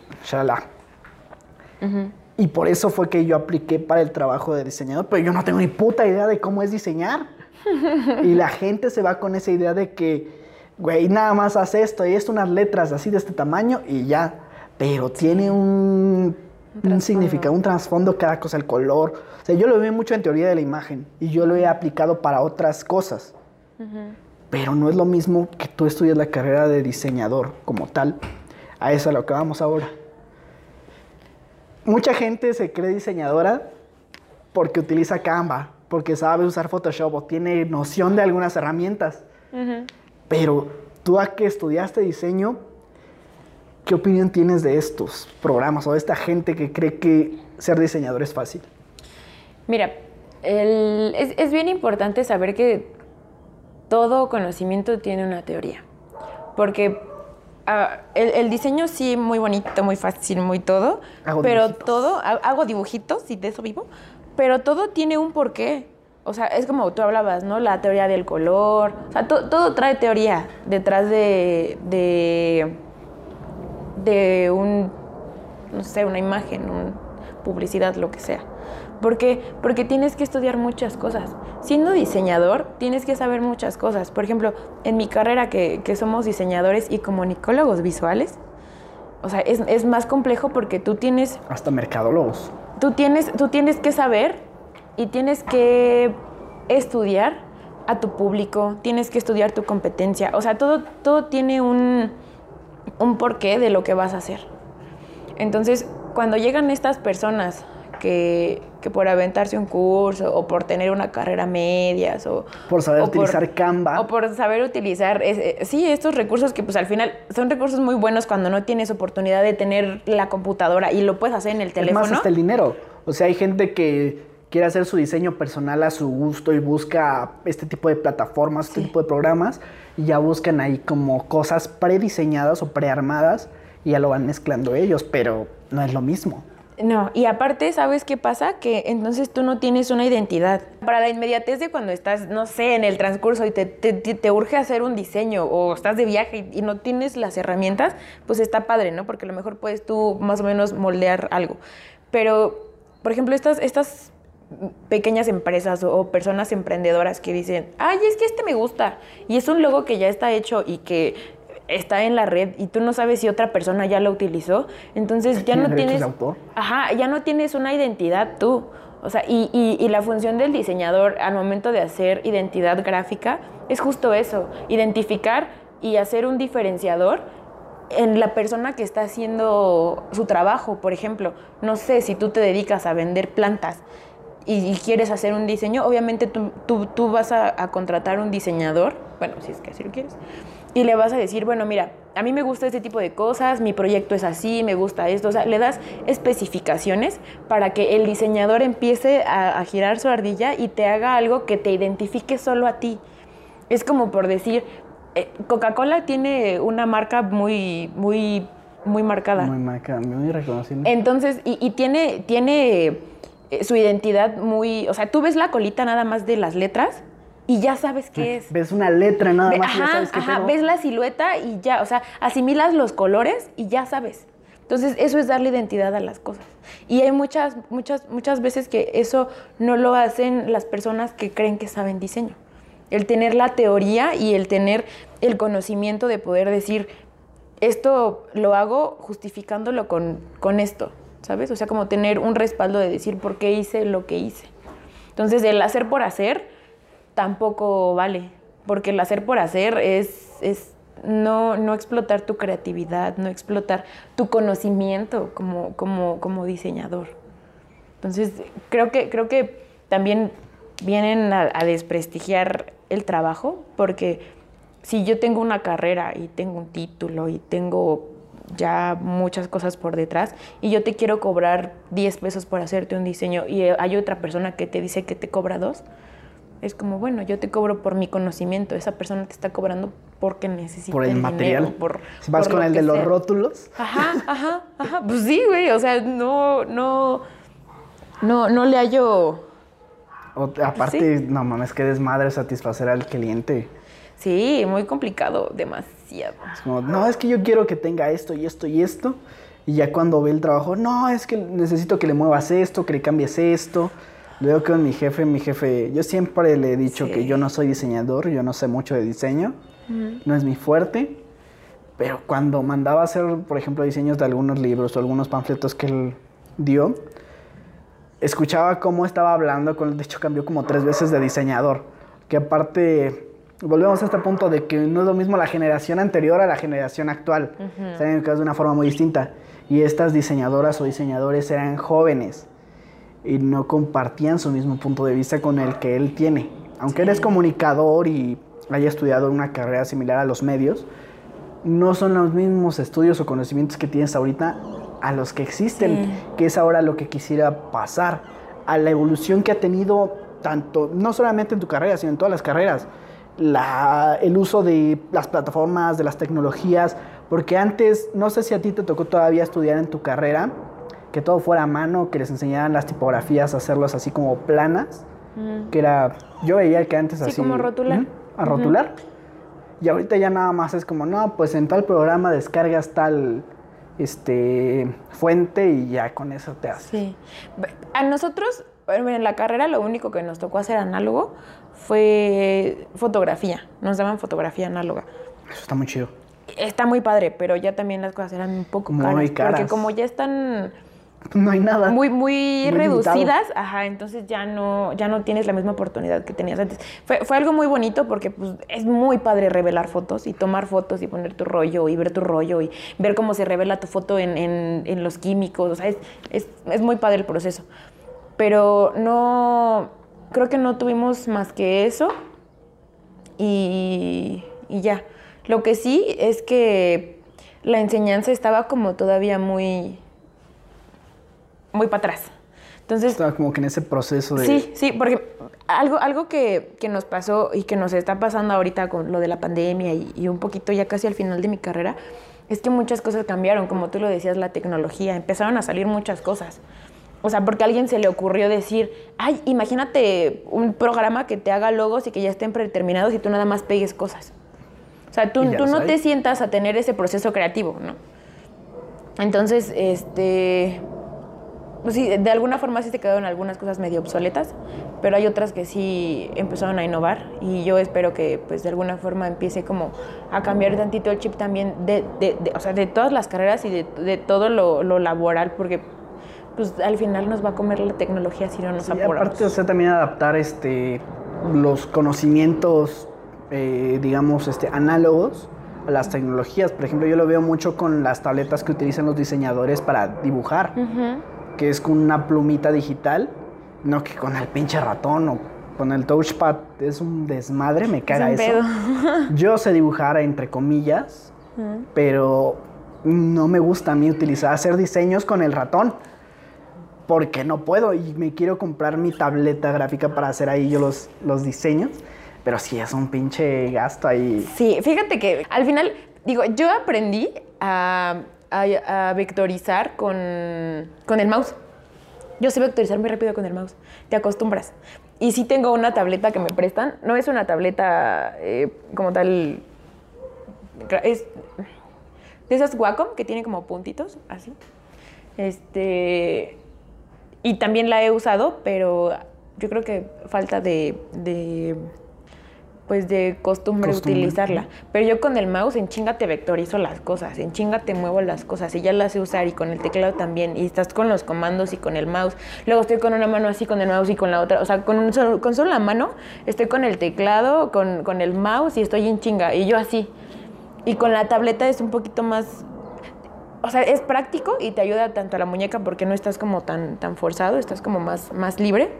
Y por eso fue que yo apliqué para el trabajo de diseñador, pero yo no tengo ni puta idea de cómo es diseñar. y la gente se va con esa idea de que, güey, nada más hace esto y es unas letras así de este tamaño y ya. Pero tiene un, un significado, un trasfondo cada cosa, el color. O sea, yo lo veo mucho en teoría de la imagen y yo lo he aplicado para otras cosas. Pero no es lo mismo que tú estudias la carrera de diseñador como tal. A eso es a lo que vamos ahora. Mucha gente se cree diseñadora porque utiliza Canva, porque sabe usar Photoshop o tiene noción de algunas herramientas. Pero tú a que estudiaste diseño, ¿qué opinión tienes de estos programas o de esta gente que cree que ser diseñador es fácil? Mira, el- es, es bien importante saber que todo conocimiento tiene una teoría. Porque el, el diseño sí, muy bonito, muy fácil, muy todo. Hago pero dibujitos. todo, ha- hago dibujitos y de eso vivo. Pero todo tiene un porqué. O sea, es como tú hablabas, ¿no? La teoría del color. O sea, to- todo trae teoría detrás de, de, de un, no sé, una imagen, un publicidad, lo que sea. ¿Por qué? Porque tienes que estudiar muchas cosas. Siendo diseñador, tienes que saber muchas cosas. Por ejemplo, en mi carrera, que, que somos diseñadores y comunicólogos visuales, o sea, es, es más complejo porque tú tienes Hasta mercadólogos. tú tienes, tú tienes que saber y tienes que estudiar a tu público, tienes que estudiar tu competencia. O sea, todo, todo tiene un, un porqué de lo que vas a hacer. Entonces, cuando llegan estas personas que, que por aventarse un curso o por tener una carrera medias o Por saber o utilizar Canva. o por saber utilizar es- eh, sí estos recursos que pues al final son recursos muy buenos cuando no tienes oportunidad de tener la computadora y lo puedes hacer en el Es teléfono más, hasta el dinero. O sea, hay gente que quiere hacer su diseño personal a su gusto y busca este tipo de plataformas, este tipo de programas, y ya buscan ahí como cosas prediseñadas o prearmadas y ya lo van mezclando ellos, pero no es lo mismo. No, y aparte, ¿sabes qué pasa? Que entonces tú no tienes una identidad. Para la inmediatez de cuando estás, no sé, en el transcurso y te, urge hacer un diseño o estás de viaje y, no tienes las herramientas, pues está padre, ¿no? Porque a lo mejor puedes tú más o menos moldear algo. Pero, por ejemplo, estas, estas pequeñas empresas o personas emprendedoras que dicen, ay, es que este me gusta. Y es un logo que ya está hecho y que está en la red y tú no sabes si otra persona ya lo utilizó, entonces ya ¿Tiene no tienes... de autor? Ajá, ya no tienes una identidad tú. O sea, y, y- y la función del diseñador al momento de hacer identidad gráfica es justo eso, identificar y hacer un diferenciador en la persona que está haciendo su trabajo. Por ejemplo, no sé si tú te dedicas a vender plantas y, y quieres hacer un diseño, obviamente tú, tú- tú vas a, a contratar un diseñador, bueno, si es que así lo quieres, y le vas a decir, bueno, mira, a mí me gusta este tipo de cosas, mi proyecto es así, me gusta esto, o sea, le das especificaciones para que el diseñador empiece a, a girar su ardilla y te haga algo que te identifique solo a ti. Es como por decir, eh, Coca-Cola tiene una marca muy, muy, muy marcada. Muy marca, muy reconocible. Entonces, y, y tiene, tiene eh, su identidad muy, o sea, tú ves la colita nada más de las letras y ya sabes qué es. Ves una letra nada más y ya ajá, sabes qué ajá, pedo. ves la silueta y ya, o sea, asimilas los colores y ya sabes. Entonces, eso es darle identidad a las cosas. Y hay muchas, muchas, muchas veces que eso no lo hacen las personas que creen que saben diseño. El tener la teoría y el tener el conocimiento de poder decir, esto lo hago justificándolo con, con esto, ¿sabes? O sea, como tener un respaldo de decir por qué hice lo que hice. Entonces, el hacer por hacer tampoco vale, porque el hacer por hacer es, es no, no explotar tu creatividad, no explotar tu conocimiento como, como, como diseñador. Entonces, creo que, creo que también vienen a, a desprestigiar el trabajo, porque si yo tengo una carrera y tengo un título y tengo ya muchas cosas por detrás y yo te quiero cobrar 10 pesos por hacerte un diseño y hay otra persona que te dice que te cobra dos, es como, bueno, yo te cobro por mi conocimiento, esa persona te está cobrando porque necesita por el material. por, si vas por con el que de los rótulos, Ajá, ajá, ajá. Pues sí, güey. O sea, no, no, no, no le hallo. o- aparte, no mames, qué desmadre satisfacer al cliente. Sí, muy complicado, demasiado. Es como, no, es que yo quiero que tenga esto y esto y esto. Y ya cuando ve el trabajo, no, es que necesito que le muevas esto, que le cambies esto. Luego con mi jefe, mi jefe, yo siempre le he dicho Sí. que yo no soy diseñador, yo no sé mucho de diseño, no es mi fuerte. Pero cuando mandaba a hacer, por ejemplo, diseños de algunos libros o algunos panfletos que él dio, escuchaba cómo estaba hablando, con, de hecho cambió como tres veces de diseñador, que aparte, volvemos a este punto de que no es lo mismo la generación anterior a la generación actual, están educados de una forma muy distinta, y estas diseñadoras o diseñadores eran jóvenes y no compartían su mismo punto de vista con el que él tiene. Aunque eres comunicador y haya estudiado una carrera similar a los medios, no son los mismos estudios o conocimientos que tienes ahorita a los que existen, Sí. que es ahora lo que quisiera pasar, a la evolución que ha tenido tanto, no solamente en tu carrera, sino en todas las carreras, la- el uso de las plataformas, de las tecnologías, porque antes, no sé si a ti te tocó todavía estudiar en tu carrera, que todo fuera a mano, que les enseñaran las tipografías, hacerlos así como planas, que era, yo veía que antes Sí, así... como rotular. A rotular. Y ahorita ya nada más es como, no, pues en tal programa descargas tal este fuente y ya con eso te haces. Sí. A nosotros, en la carrera, lo único que nos tocó hacer análogo fue fotografía. Nos daban fotografía análoga. Eso está muy chido. Está muy padre, pero ya también las cosas eran un poco Muy caras. caras. Porque como ya están No hay nada. muy, muy, Muy reducidas, ajá, entonces ya no, ya no tienes la misma oportunidad que tenías antes. Fue, fue algo muy bonito porque pues, es muy padre revelar fotos y tomar fotos y poner tu rollo y ver tu rollo y ver cómo se revela tu foto en, en- en los químicos. O sea, es, es, es muy padre el proceso. Pero no, creo que no tuvimos más que eso y, y ya. Lo que sí es que la enseñanza estaba como todavía muy, muy para atrás. Entonces, Estaba como que en ese proceso de... sí, sí, porque algo, algo que, que nos pasó y que nos está pasando ahorita con lo de la pandemia y, y un poquito ya casi al final de mi carrera, es que muchas cosas cambiaron, como tú lo decías, la tecnología, empezaron a salir muchas cosas. O sea, porque a alguien se le ocurrió decir, ay, imagínate un programa que te haga logos y que ya estén predeterminados y tú nada más pegues cosas. O sea, tú, tú no hay. te sientas a tener ese proceso creativo, ¿no? Entonces, este, pues sí, de alguna forma sí se quedaron algunas cosas medio obsoletas, pero hay otras que sí empezaron a innovar y yo espero que pues de alguna forma empiece como a cambiar tantito el chip también de, de- de- o sea, de todas las carreras y de, de todo lo, lo laboral, porque pues al final nos va a comer la tecnología si no nos Sí, apuramos. aparte, o sea, también adaptar este, los conocimientos, eh, digamos, este, análogos a las tecnologías. Por ejemplo, yo lo veo mucho con las tabletas que utilizan los diseñadores para dibujar, Ujú. Que es con una plumita digital, no que con el pinche ratón o con el touchpad. Es un desmadre, me caga un eso. pedo. Yo sé dibujar entre comillas, pero no me gusta a mí utilizar, hacer diseños con el ratón. Porque no puedo y me quiero comprar mi tableta gráfica para hacer ahí yo los, los diseños. Pero sí es un pinche gasto ahí. Sí, fíjate que al final, digo, yo aprendí a, a- vectorizar con, con el mouse. Yo sé vectorizar muy rápido con el mouse. Te acostumbras. Y sí tengo una tableta que me prestan. No es una tableta eh, como tal. Es de esas Wacom que tiene como puntitos, así. Este. Y también la he usado, pero yo creo que falta de. de pues de costumbre, Costumbre. utilizarla. Pero yo con el mouse en chinga te vectorizo las cosas, en chinga te muevo las cosas y ya las sé usar y con el teclado también. Y estás con los comandos y con el mouse. Luego estoy con una mano así con el mouse y con la otra. O sea, con, un solo, con solo la mano estoy con el teclado, con, con el mouse y estoy en chinga. Y yo así. Y con la tableta es un poquito más o sea, es práctico y te ayuda tanto a la muñeca porque no estás como tan, tan forzado, estás como más, más libre.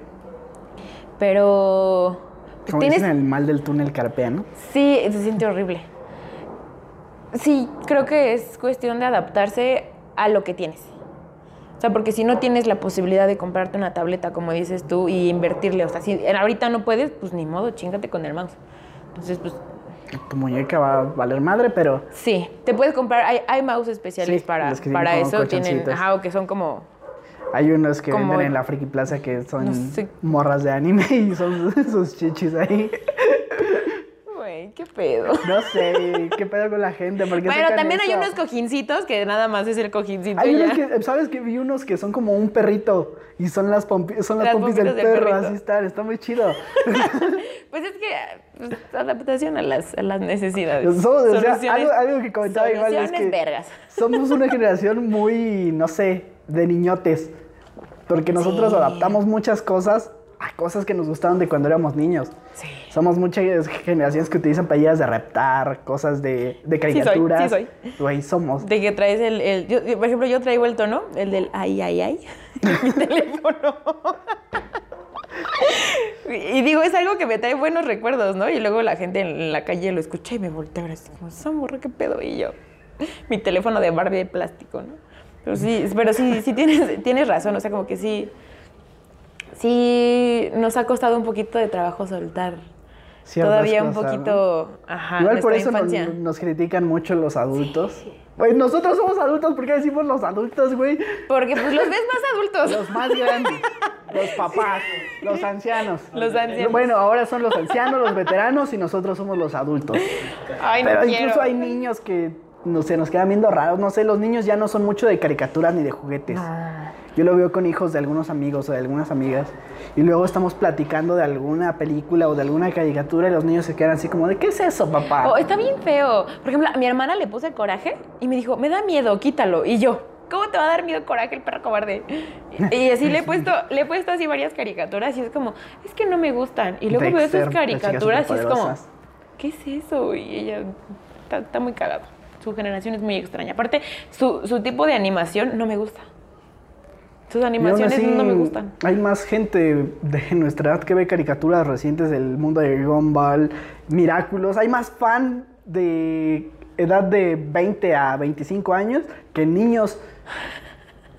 Pero Como tienes... dicen, el mal del túnel carpea, ¿no? Sí, se siente horrible. Sí, creo que es cuestión de adaptarse a lo que tienes. O sea, porque si no tienes la posibilidad de comprarte una tableta, como dices tú, y invertirle, o sea, si ahorita no puedes, pues ni modo, chingate con el mouse. Entonces, pues Tu muñeca va a valer madre, pero sí, te puedes comprar, hay, hay mouse especiales Sí, para, los que para eso, tienen, ajá, o que son como hay unos que Como- venden en la Friki Plaza que son No sé. morras de anime y son sus chichis ahí. Güey, ¿Qué pedo? No sé, qué pedo con la gente. porque Bueno, también hay unos cojincitos que nada más es el cojincito. Hay unos que, ¿sabes que Vi unos que son como un perrito y son las, pompi- son las, Las pompis del perro, perrito. así están, está muy chido. Pues es que pues, adaptación a las, a las necesidades. Somos- o sea, Soluciones- algo, algo que comentaba igual es que vergas. somos una generación muy, no sé, de niñotes. Porque nosotros Sí. adaptamos muchas cosas a cosas que nos gustaban de cuando éramos niños. Sí. Somos muchas generaciones que utilizan playeras de reptar, cosas de, de caricaturas. sí soy. Güey, somos. De que traes el, el- yo- por ejemplo, yo traigo el tono, el del ay, ay, ay, mi teléfono. y digo, es algo que me trae buenos recuerdos, ¿no? Y luego la gente en la calle lo escucha y me voltea así como, esa morra, qué pedo. Y yo, mi teléfono de Barbie de plástico, ¿no? Pero sí, pero sí, sí tienes, tienes razón, o sea, como que sí, sí nos ha costado un poquito de trabajo soltar. ciertas Todavía un cosas, ¿no? poquito, ajá, Igual por eso nos, nos critican mucho los adultos. Güey, nosotros somos adultos, ¿por qué decimos los adultos, güey? Porque pues los ves más adultos. Los más grandes, los papás, los ancianos. Los ancianos. Bueno, ahora son los ancianos, los veteranos y nosotros somos los adultos. Ay, no Pero quiero. incluso hay niños que no sé, nos quedan viendo raros. No sé, los niños ya no son mucho de caricaturas ni de juguetes. Yo lo veo con hijos de algunos amigos o de algunas amigas. Y luego estamos platicando de alguna película o de alguna caricatura y los niños se quedan así como de, ¿qué es eso, papá? Oh, está bien feo. Por ejemplo, a mi hermana le puse coraje y me dijo, me da miedo, quítalo. Y yo, ¿cómo te va a dar miedo coraje el perro cobarde? Y así le he puesto, le he puesto así varias caricaturas y es como, es que no me gustan. Y luego veo esas caricaturas y es como. ¿qué es eso? Y ella está, está muy cagado. Su generación es muy extraña. Aparte, su, su tipo de animación no me gusta. Sus animaciones así, no me gustan. Hay más gente de nuestra edad que ve caricaturas recientes del mundo de Gumball, Miraculous. Hay más fan de edad de 20 a 25 años que niños.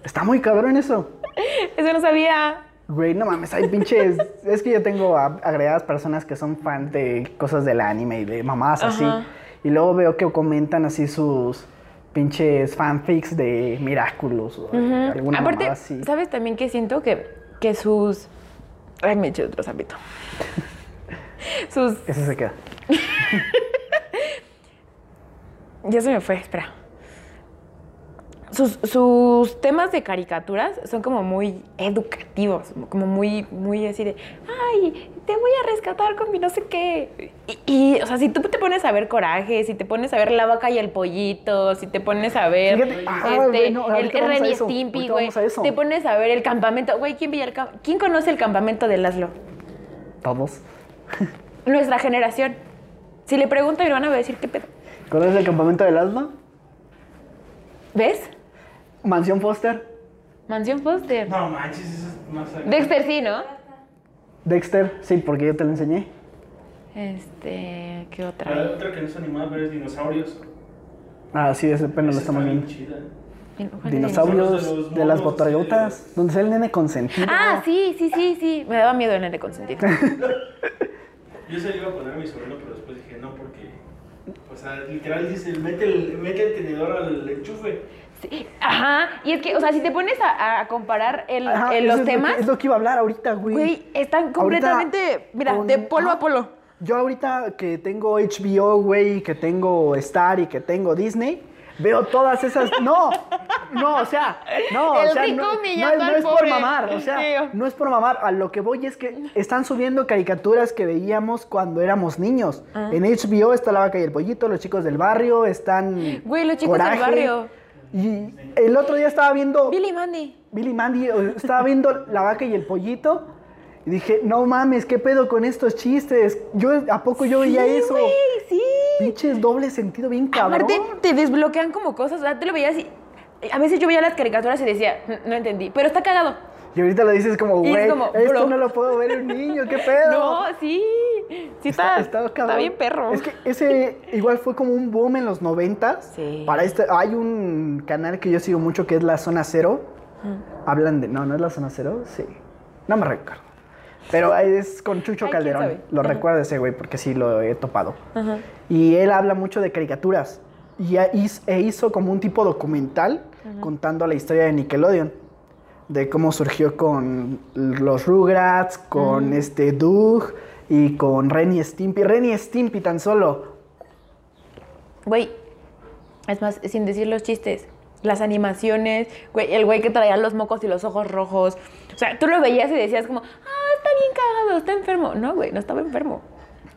Está muy cabrón eso. Eso no sabía. Güey, no mames, hay pinches. es que yo tengo agregadas personas que son fans de cosas del anime y de mamadas así. Y luego veo que comentan así sus pinches fanfics de Miraculous o alguna Aparte, así. ¿sabes también que siento que, que sus... Ay, me eché otro zapito. sus... Eso se queda. Ya se me fue, espera. Sus, sus temas de caricaturas son como muy educativos, como muy, muy así de, ay, te voy a rescatar con mi no sé qué. Y, y, o sea, si tú te pones a ver Coraje, si te pones a ver La Vaca y el Pollito, si te pones a ver Fíjate, ah, este, güey, no, el Ren y Stimpy, güey, te pones a ver el campamento, güey, ¿quién, veía el ¿quién conoce el campamento de Laszlo? Todos. Nuestra generación. Si le pregunto a mi hermana, va a decir, ¿qué pedo? ¿Conoces el campamento del alma? ¿Ves? Mansión Foster. Mansión Foster. No manches, eso es más. Dexter sí, ¿no? Dexter, sí, porque yo te lo enseñé. Este, ¿qué La otra? otra que no es animada, pero es dinosaurios. Ah, sí, ese pelo lo estamos viendo. chida. ¿Cuál de Dinosaurios de las botargotas, donde sale el nene consentido. Ah, sí, sí, sí, sí. Me daba miedo el nene consentido. Yo se lo iba a poner a mi sobrino, pero después dije no, porque. O sea, literal dice: mete el, mete el tenedor al enchufe. Sí, Ajá. Y es que, o sea, si te pones a, a comparar el, Ajá, el- eso los es lo que- temas, es lo que iba a hablar ahorita, güey. güey, están Ahorita, completamente, mira, con- de polo ajá, a polo. Yo ahorita que tengo HBO, güey, que tengo Star y que tengo Disney, veo todas esas... No, no, o sea, no, El o sea, rico no, no es, no es por mamar, o sea, no es por mamar. A lo que voy es que están subiendo caricaturas que veíamos cuando éramos niños. Ah. En HBO está La Vaca y el Pollito, Los Chicos del Barrio, están... Güey, Los Chicos del. Barrio. Y el otro día estaba viendo... Billy Mandy. Billy Mandy, estaba viendo La Vaca y el Pollito y dije, no mames, ¿qué pedo con estos chistes? Yo, ¿A poco yo veía eso? güey, sí. Pinches doble sentido bien cabrón. Aparte, te desbloquean como cosas, o sea, te lo veías y... A veces yo veía las caricaturas y decía, "Mm, no entendí, pero está cagado. Y ahorita lo dices como, güey, esto bro. no lo puedo ver un niño, ¿qué pedo? No, sí. Sí está, está, bien perro. Es que ese igual fue como un boom en los noventas. Sí. Para este, hay un canal que yo sigo mucho que es La Zona Cero. Hablan de, no, no es La Zona Cero, sí. No me recuerdo. Pero es con Chucho Ay, ¿quién Calderón. Lo Ajá. recuerdo ese güey porque sí lo he topado. Ajá. Y él habla mucho de caricaturas. Y e hizo como un tipo documental contando la historia de Nickelodeon. De cómo surgió con los Rugrats, con este Doug y con Ren y Stimpy. Ren y Stimpy tan solo Güey, es más, sin decir los chistes, las animaciones, güey, el güey que traía los mocos y los ojos rojos. O sea, tú lo veías y decías como, ah, está bien cagado, está enfermo. No, güey, no estaba enfermo.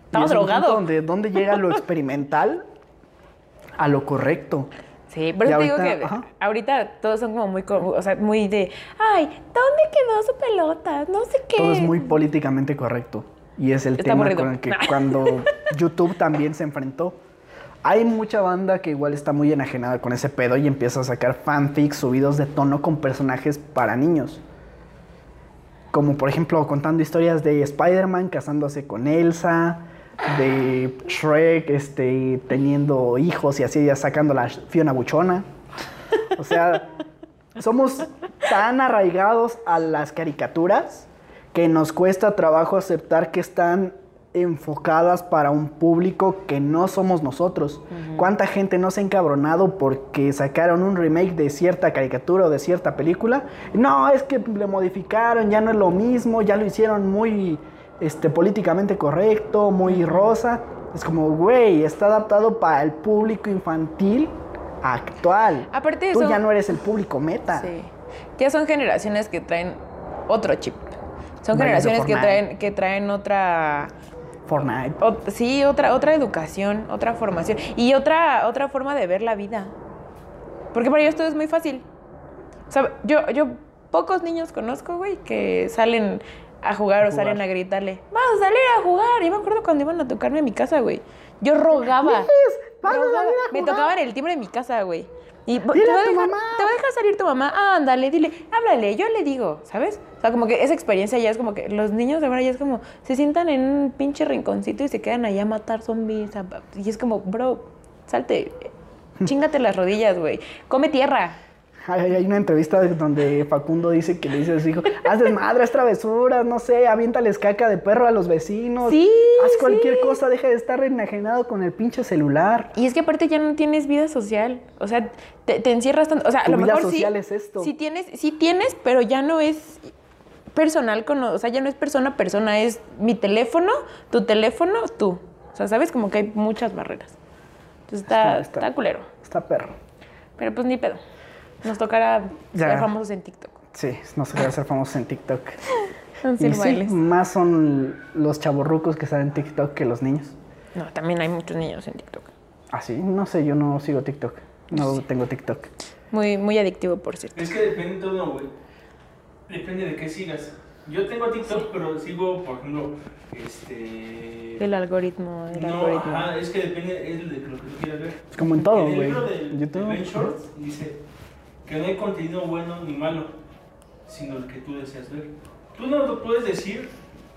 Estaba drogado. Donde llega lo experimental a lo correcto. Sí, Y te digo que ajá. ahorita todos son como muy, o sea, muy de, ay, ¿dónde quedó su pelota? No sé qué. Todo es muy políticamente correcto. Y es el Está tema aburrido. con el que cuando YouTube también se enfrentó. Hay mucha banda que igual está muy enajenada con ese pedo y empieza a sacar fanfics subidos de tono con personajes para niños. Como por ejemplo contando historias de Spider-Man casándose con Elsa, de Shrek este, teniendo hijos y así ya sacando la Fiona Buchona. O sea, somos tan arraigados a las caricaturas que nos cuesta trabajo aceptar que están enfocadas para un público que no somos nosotros. ¿Cuánta gente no se ha encabronado porque sacaron un remake de cierta caricatura o de cierta película? No, es que le modificaron, ya no es lo mismo, ya lo hicieron muy este, políticamente correcto, muy rosa. Es como, güey, está adaptado para el público infantil actual. Aparte de Tú eso- ya no eres el público meta. Sí. Ya son generaciones que traen otro chip. Son generaciones que traen, que traen otra, Fortnite. sí, otra, otra educación, otra formación y otra, otra forma de ver la vida. Porque para ellos todo es muy fácil. O sea, yo, yo pocos niños conozco, güey, que salen a jugar o jugar. salen a gritarle, vamos a salir a jugar. Yo me acuerdo cuando iban a tocarme a mi casa, güey. Yo rogaba. vas a salir a Me jugar. tocaban el timbre de mi casa, güey. Y te va, Dile a a tu dejar, mamá. te va a dejar salir tu mamá. Ah, ándale, dile, háblale, yo le digo, ¿sabes? O sea, como que esa experiencia ya es como que los niños de ahora ya es como, se sientan en un pinche rinconcito y se quedan allá a matar zombies. y es como, bro, salte, chingate las rodillas, güey. Come tierra. Hay, hay una entrevista donde Facundo dice que le dice a su hijo, haz desmadre, haz travesuras, no sé, aviéntales caca de perro a los vecinos. Sí, Haz cualquier sí. cosa, deja de estar enajenado con el pinche celular. Y es que aparte ya no tienes vida social. O sea, te, te encierras tanto. O sea, a Tu lo vida mejor social sí. es esto. Sí tienes, sí tienes, pero ya no es personal con. O sea, ya no es persona a persona, es mi teléfono, tu teléfono, tú. O sea, sabes como que hay muchas barreras. Entonces está, Está- está, culero. Está perro. Pero pues ni pedo. Nos tocará Ya. ser famosos en TikTok. Sí, no se puede hacer famosos en TikTok. Y sí, más son los chavorrucos que salen en TikTok que los niños. No, también hay muchos niños en TikTok. Ah, sí, no sé, yo no sigo TikTok. No tengo TikTok. Muy, muy adictivo, por cierto. Es que depende todo, güey. Depende de qué sigas. Yo tengo TikTok, pero sigo, por ejemplo, este... El algoritmo, el no, algoritmo. ajá, es que depende es de lo que tú quieras ver. Es como en todo, En el güey. libro de, de YouTube. Ben Shorts dice que no hay contenido bueno ni malo, sino el que tú deseas ver. Tú no puedes decir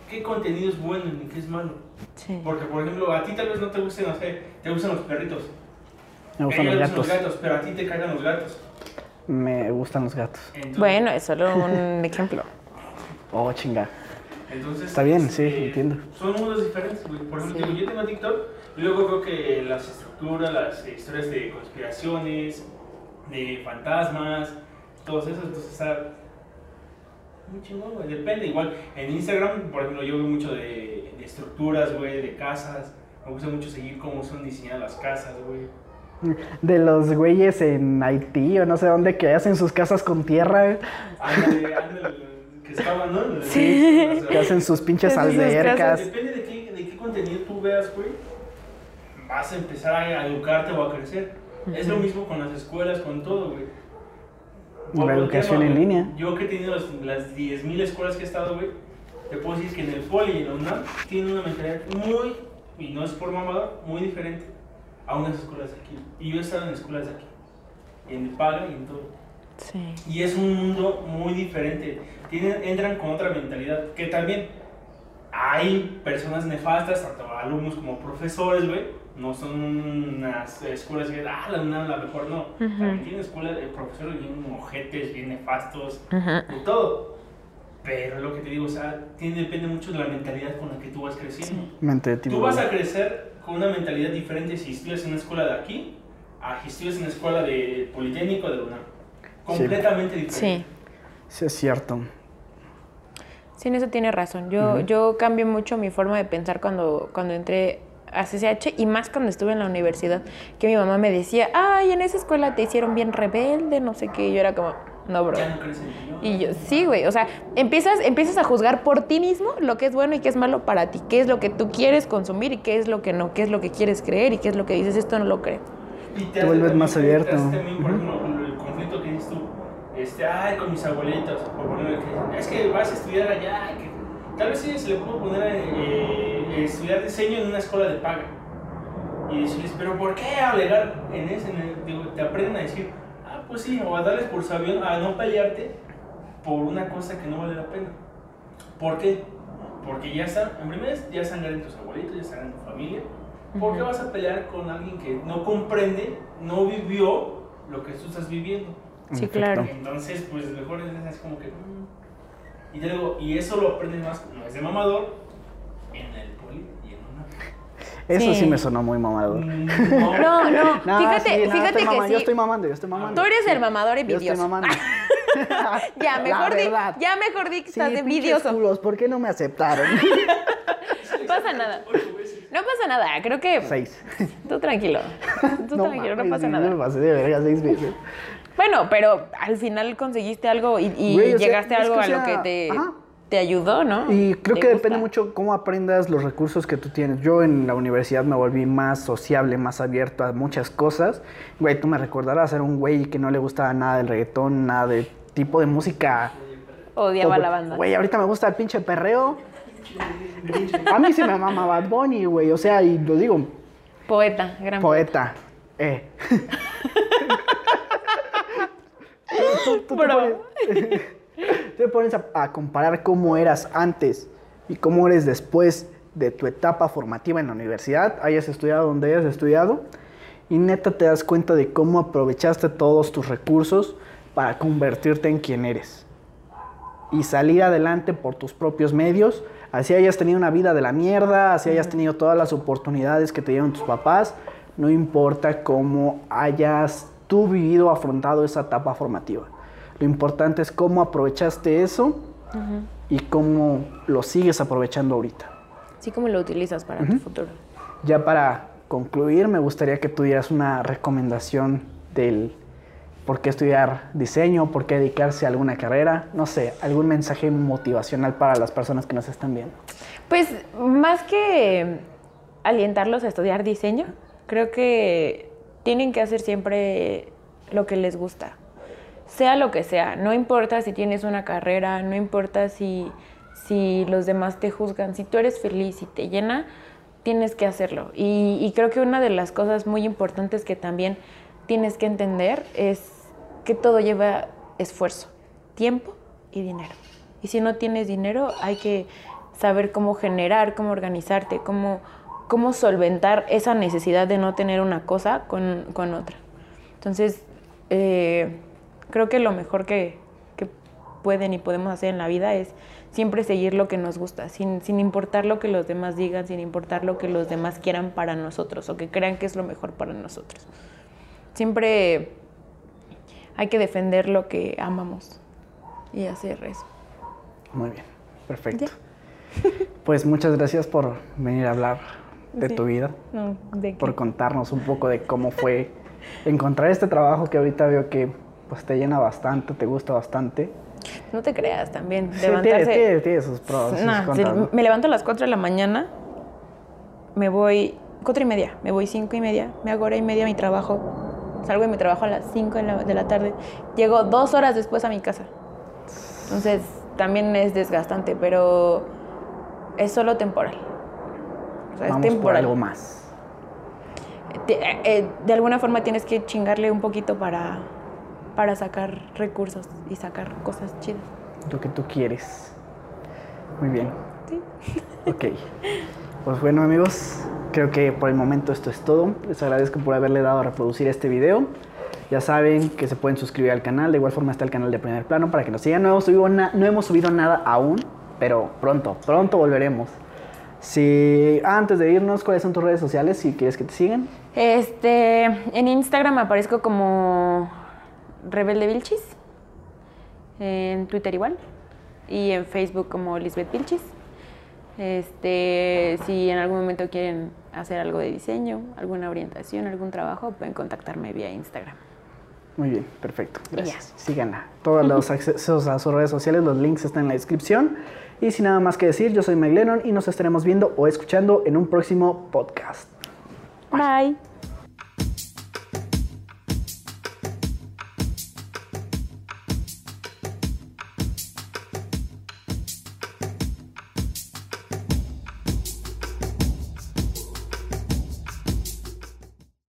qué contenido es bueno ni qué es malo. Sí. Porque, por ejemplo, a ti tal vez no te gusten, no sé, te gustan los perritos. Me A gustan los gatos. los gatos, pero a ti te cagan los gatos. Me gustan los gatos. Entonces- Bueno, es solo un ejemplo. Oh, chinga. Entonces, Está bien, este, sí, entiendo. Son mundos diferentes. Por ejemplo, digo, yo tengo TikTok y luego veo que las estructuras, las historias de conspiraciones, de fantasmas, todos esos, entonces está muy chingón, güey. Depende, igual en Instagram, por ejemplo, yo veo mucho de, de estructuras, güey, de casas. Me gusta mucho seguir cómo son diseñadas las casas, güey. De los güeyes en Haití o no sé dónde que hacen sus casas con tierra, Ándale, ándale, que estaban, ¿no? Sí. O sea, que hacen sus pinches albercas. Depende de qué, de qué contenido tú veas, güey. Vas a empezar a educarte o a crecer. Es lo mismo con las escuelas, con todo, güey. La educación tema, en línea. Yo que he tenido las, las 10.000 escuelas que he estado, güey, te puedo decir que en el Poli y en la UNAM tienen una mentalidad muy, y no es por mamador, muy diferente a unas escuelas de aquí. Y yo he estado en escuelas de aquí, en paga y en todo. Sí. Y es un mundo muy diferente. Tienen, entran con otra mentalidad. Que también hay personas nefastas, tanto alumnos como profesores, güey. No son unas escuelas que, ah, la UNAM la mejor, no. También tienen escuelas de profesores bien ojetes, bien nefastos, de todo. Pero lo que te digo, o sea, tiene, depende mucho de la mentalidad con la que tú vas creciendo. Mente de Tú vas a crecer con una mentalidad diferente si estudias en una escuela de aquí a si estudias en una escuela de Politécnico de UNAM. Completamente diferente. Sí. Sí, es cierto. Sí, en eso tiene razón. Yo, yo cambié mucho mi forma de pensar cuando, cuando entré a CCH y más cuando estuve en la universidad, que mi mamá me decía, ay, en esa escuela te hicieron bien rebelde, no sé qué, y yo era como, no, bro. Ya no crees en niño. Y yo, sí, güey, o sea, empiezas, empiezas a juzgar por ti mismo lo que es bueno y qué es malo para ti, qué es lo que tú quieres consumir y qué es lo que no, qué es lo que quieres creer y qué es lo que dices, esto no lo creo. Y Te vuelves más te abierto. hace también, por ejemplo, el conflicto que dices tú, este, ay, con mis abuelitos, por ejemplo, que es que vas a estudiar allá, que tal vez sí se le puede poner a eh, estudiar diseño en una escuela de paga. Y decirles, pero ¿por qué alegar en ese? en el- digo, te aprenden a decir, ah, pues sí, o a darles por sabión, a no pelearte por una cosa que no vale la pena. ¿Por qué? Porque ya están, en primer lugar, ya en tus abuelitos, ya en tu familia. ¿Por qué vas a pelear con alguien que no comprende, no vivió lo que tú estás viviendo? Sí, claro. Entonces, pues mejor es como que. Y te digo, y eso lo aprendes más, no es de mamador, en el poli y en una. Eso sí. Sí. me sonó muy mamador. Mm, No, no, No, fíjate, sí, no, fíjate que mamando, Yo sí. estoy mamando, yo estoy mamando. Tú eres el mamador Yo estoy envidioso. mamando. Ya, mejor di, ya mejor di que Sí, estás pinches envidioso. culos, ¿por qué no me aceptaron? No pasa nada. No pasa nada, creo que Seis. tú tranquilo. Tú tranquilo, no pasa sí, nada. Me pasé de verga seis veces. Bueno, pero al final conseguiste algo y, y Güey, o sea, llegaste a algo a lo que te, te ayudó, ¿no? Y creo que depende mucho cómo aprendas los recursos que tú tienes. Yo en la universidad me volví más sociable, más abierto a muchas cosas. Güey, tú me recordarás ser un güey que no le gustaba nada del reggaetón, nada del tipo de música. Odiaba la banda. Güey, ahorita me gusta el pinche perreo. A mí se me mama Bad Bunny, güey. O sea, y lo digo, Poeta, gran poeta. Eh. Tú- tú- tú te Bro. pones- te pones a, a comparar cómo eras antes y cómo eres después de tu etapa formativa en la universidad, hayas estudiado donde hayas estudiado, y neta te das cuenta de cómo aprovechaste todos tus recursos para convertirte en quien eres. Y salir adelante por tus propios medios, así hayas tenido una vida de la mierda, así hayas tenido todas las oportunidades que te dieron tus papás, no importa cómo hayas tú vivido, afrontado esa etapa formativa. Lo importante es cómo aprovechaste eso y cómo lo sigues aprovechando ahorita. Así como lo utilizas para tu futuro. Ya para concluir, me gustaría que tuvieras una recomendación del por qué estudiar diseño, por qué dedicarse a alguna carrera, no sé, algún mensaje motivacional para las personas que nos están viendo. Pues más que alientarlos a estudiar diseño, creo que tienen que hacer siempre lo que les gusta. Sea lo que sea, no importa si tienes una carrera, no importa si, si los demás te juzgan, si tú eres feliz y te llena, tienes que hacerlo. Y, y creo que una de las cosas muy importantes que también tienes que entender es que todo lleva esfuerzo, tiempo y dinero. Y si no tienes dinero, hay que saber cómo generar, cómo organizarte, cómo, cómo solventar esa necesidad de no tener una cosa con, con otra. Entonces, eh, creo que lo mejor que, que pueden y podemos hacer en la vida es siempre seguir lo que nos gusta, sin, sin importar lo que los demás digan, sin importar lo que los demás quieran para nosotros o que crean que es lo mejor para nosotros. Siempre hay que defender lo que amamos y hacer eso. Muy bien, perfecto. Ya. Pues muchas gracias por venir a hablar de Sí. tu vida, No, ¿de qué? por contarnos un poco de cómo fue encontrar este trabajo que ahorita veo que pues te llena bastante, te gusta bastante. No te creas también. Sí, levantarse. tiene- tiene sus pros, sus Nah, contras, sí, ¿no? Me levanto a las 4 de la mañana, me voy, cuatro y media, me voy cinco y media, me hago hora y media a mi trabajo, salgo de mi trabajo a las 5 de la, de la tarde, llego dos horas después a mi casa. Entonces también es desgastante, pero es solo temporal. O sea, Vamos es por algo más. Eh, eh, de alguna forma tienes que chingarle un poquito para, para sacar recursos y sacar cosas chidas. Lo que tú quieres. Muy bien. Sí. Ok. Pues bueno amigos, creo que por el momento esto es todo. Les agradezco por haberle dado a reproducir este video. Ya saben que se pueden suscribir al canal. De igual forma está el canal de primer plano para que nos sigan. No hemos subido, no hemos subido nada aún, pero pronto, pronto volveremos. Si antes de irnos, ¿cuáles son tus redes sociales si quieres que te sigan? Este, en Instagram aparezco como Rebelde Vilchis, en Twitter igual, y en Facebook como Lisbeth Vilchis. Este, si en algún momento quieren hacer algo de diseño, alguna orientación, algún trabajo, pueden contactarme vía Instagram. Muy bien, perfecto. Gracias. Síganla. Todos los accesos a sus redes sociales, los links están en la descripción. Y sin nada más que decir, yo soy Mike Lennon y nos estaremos viendo o escuchando en un próximo podcast. Bye.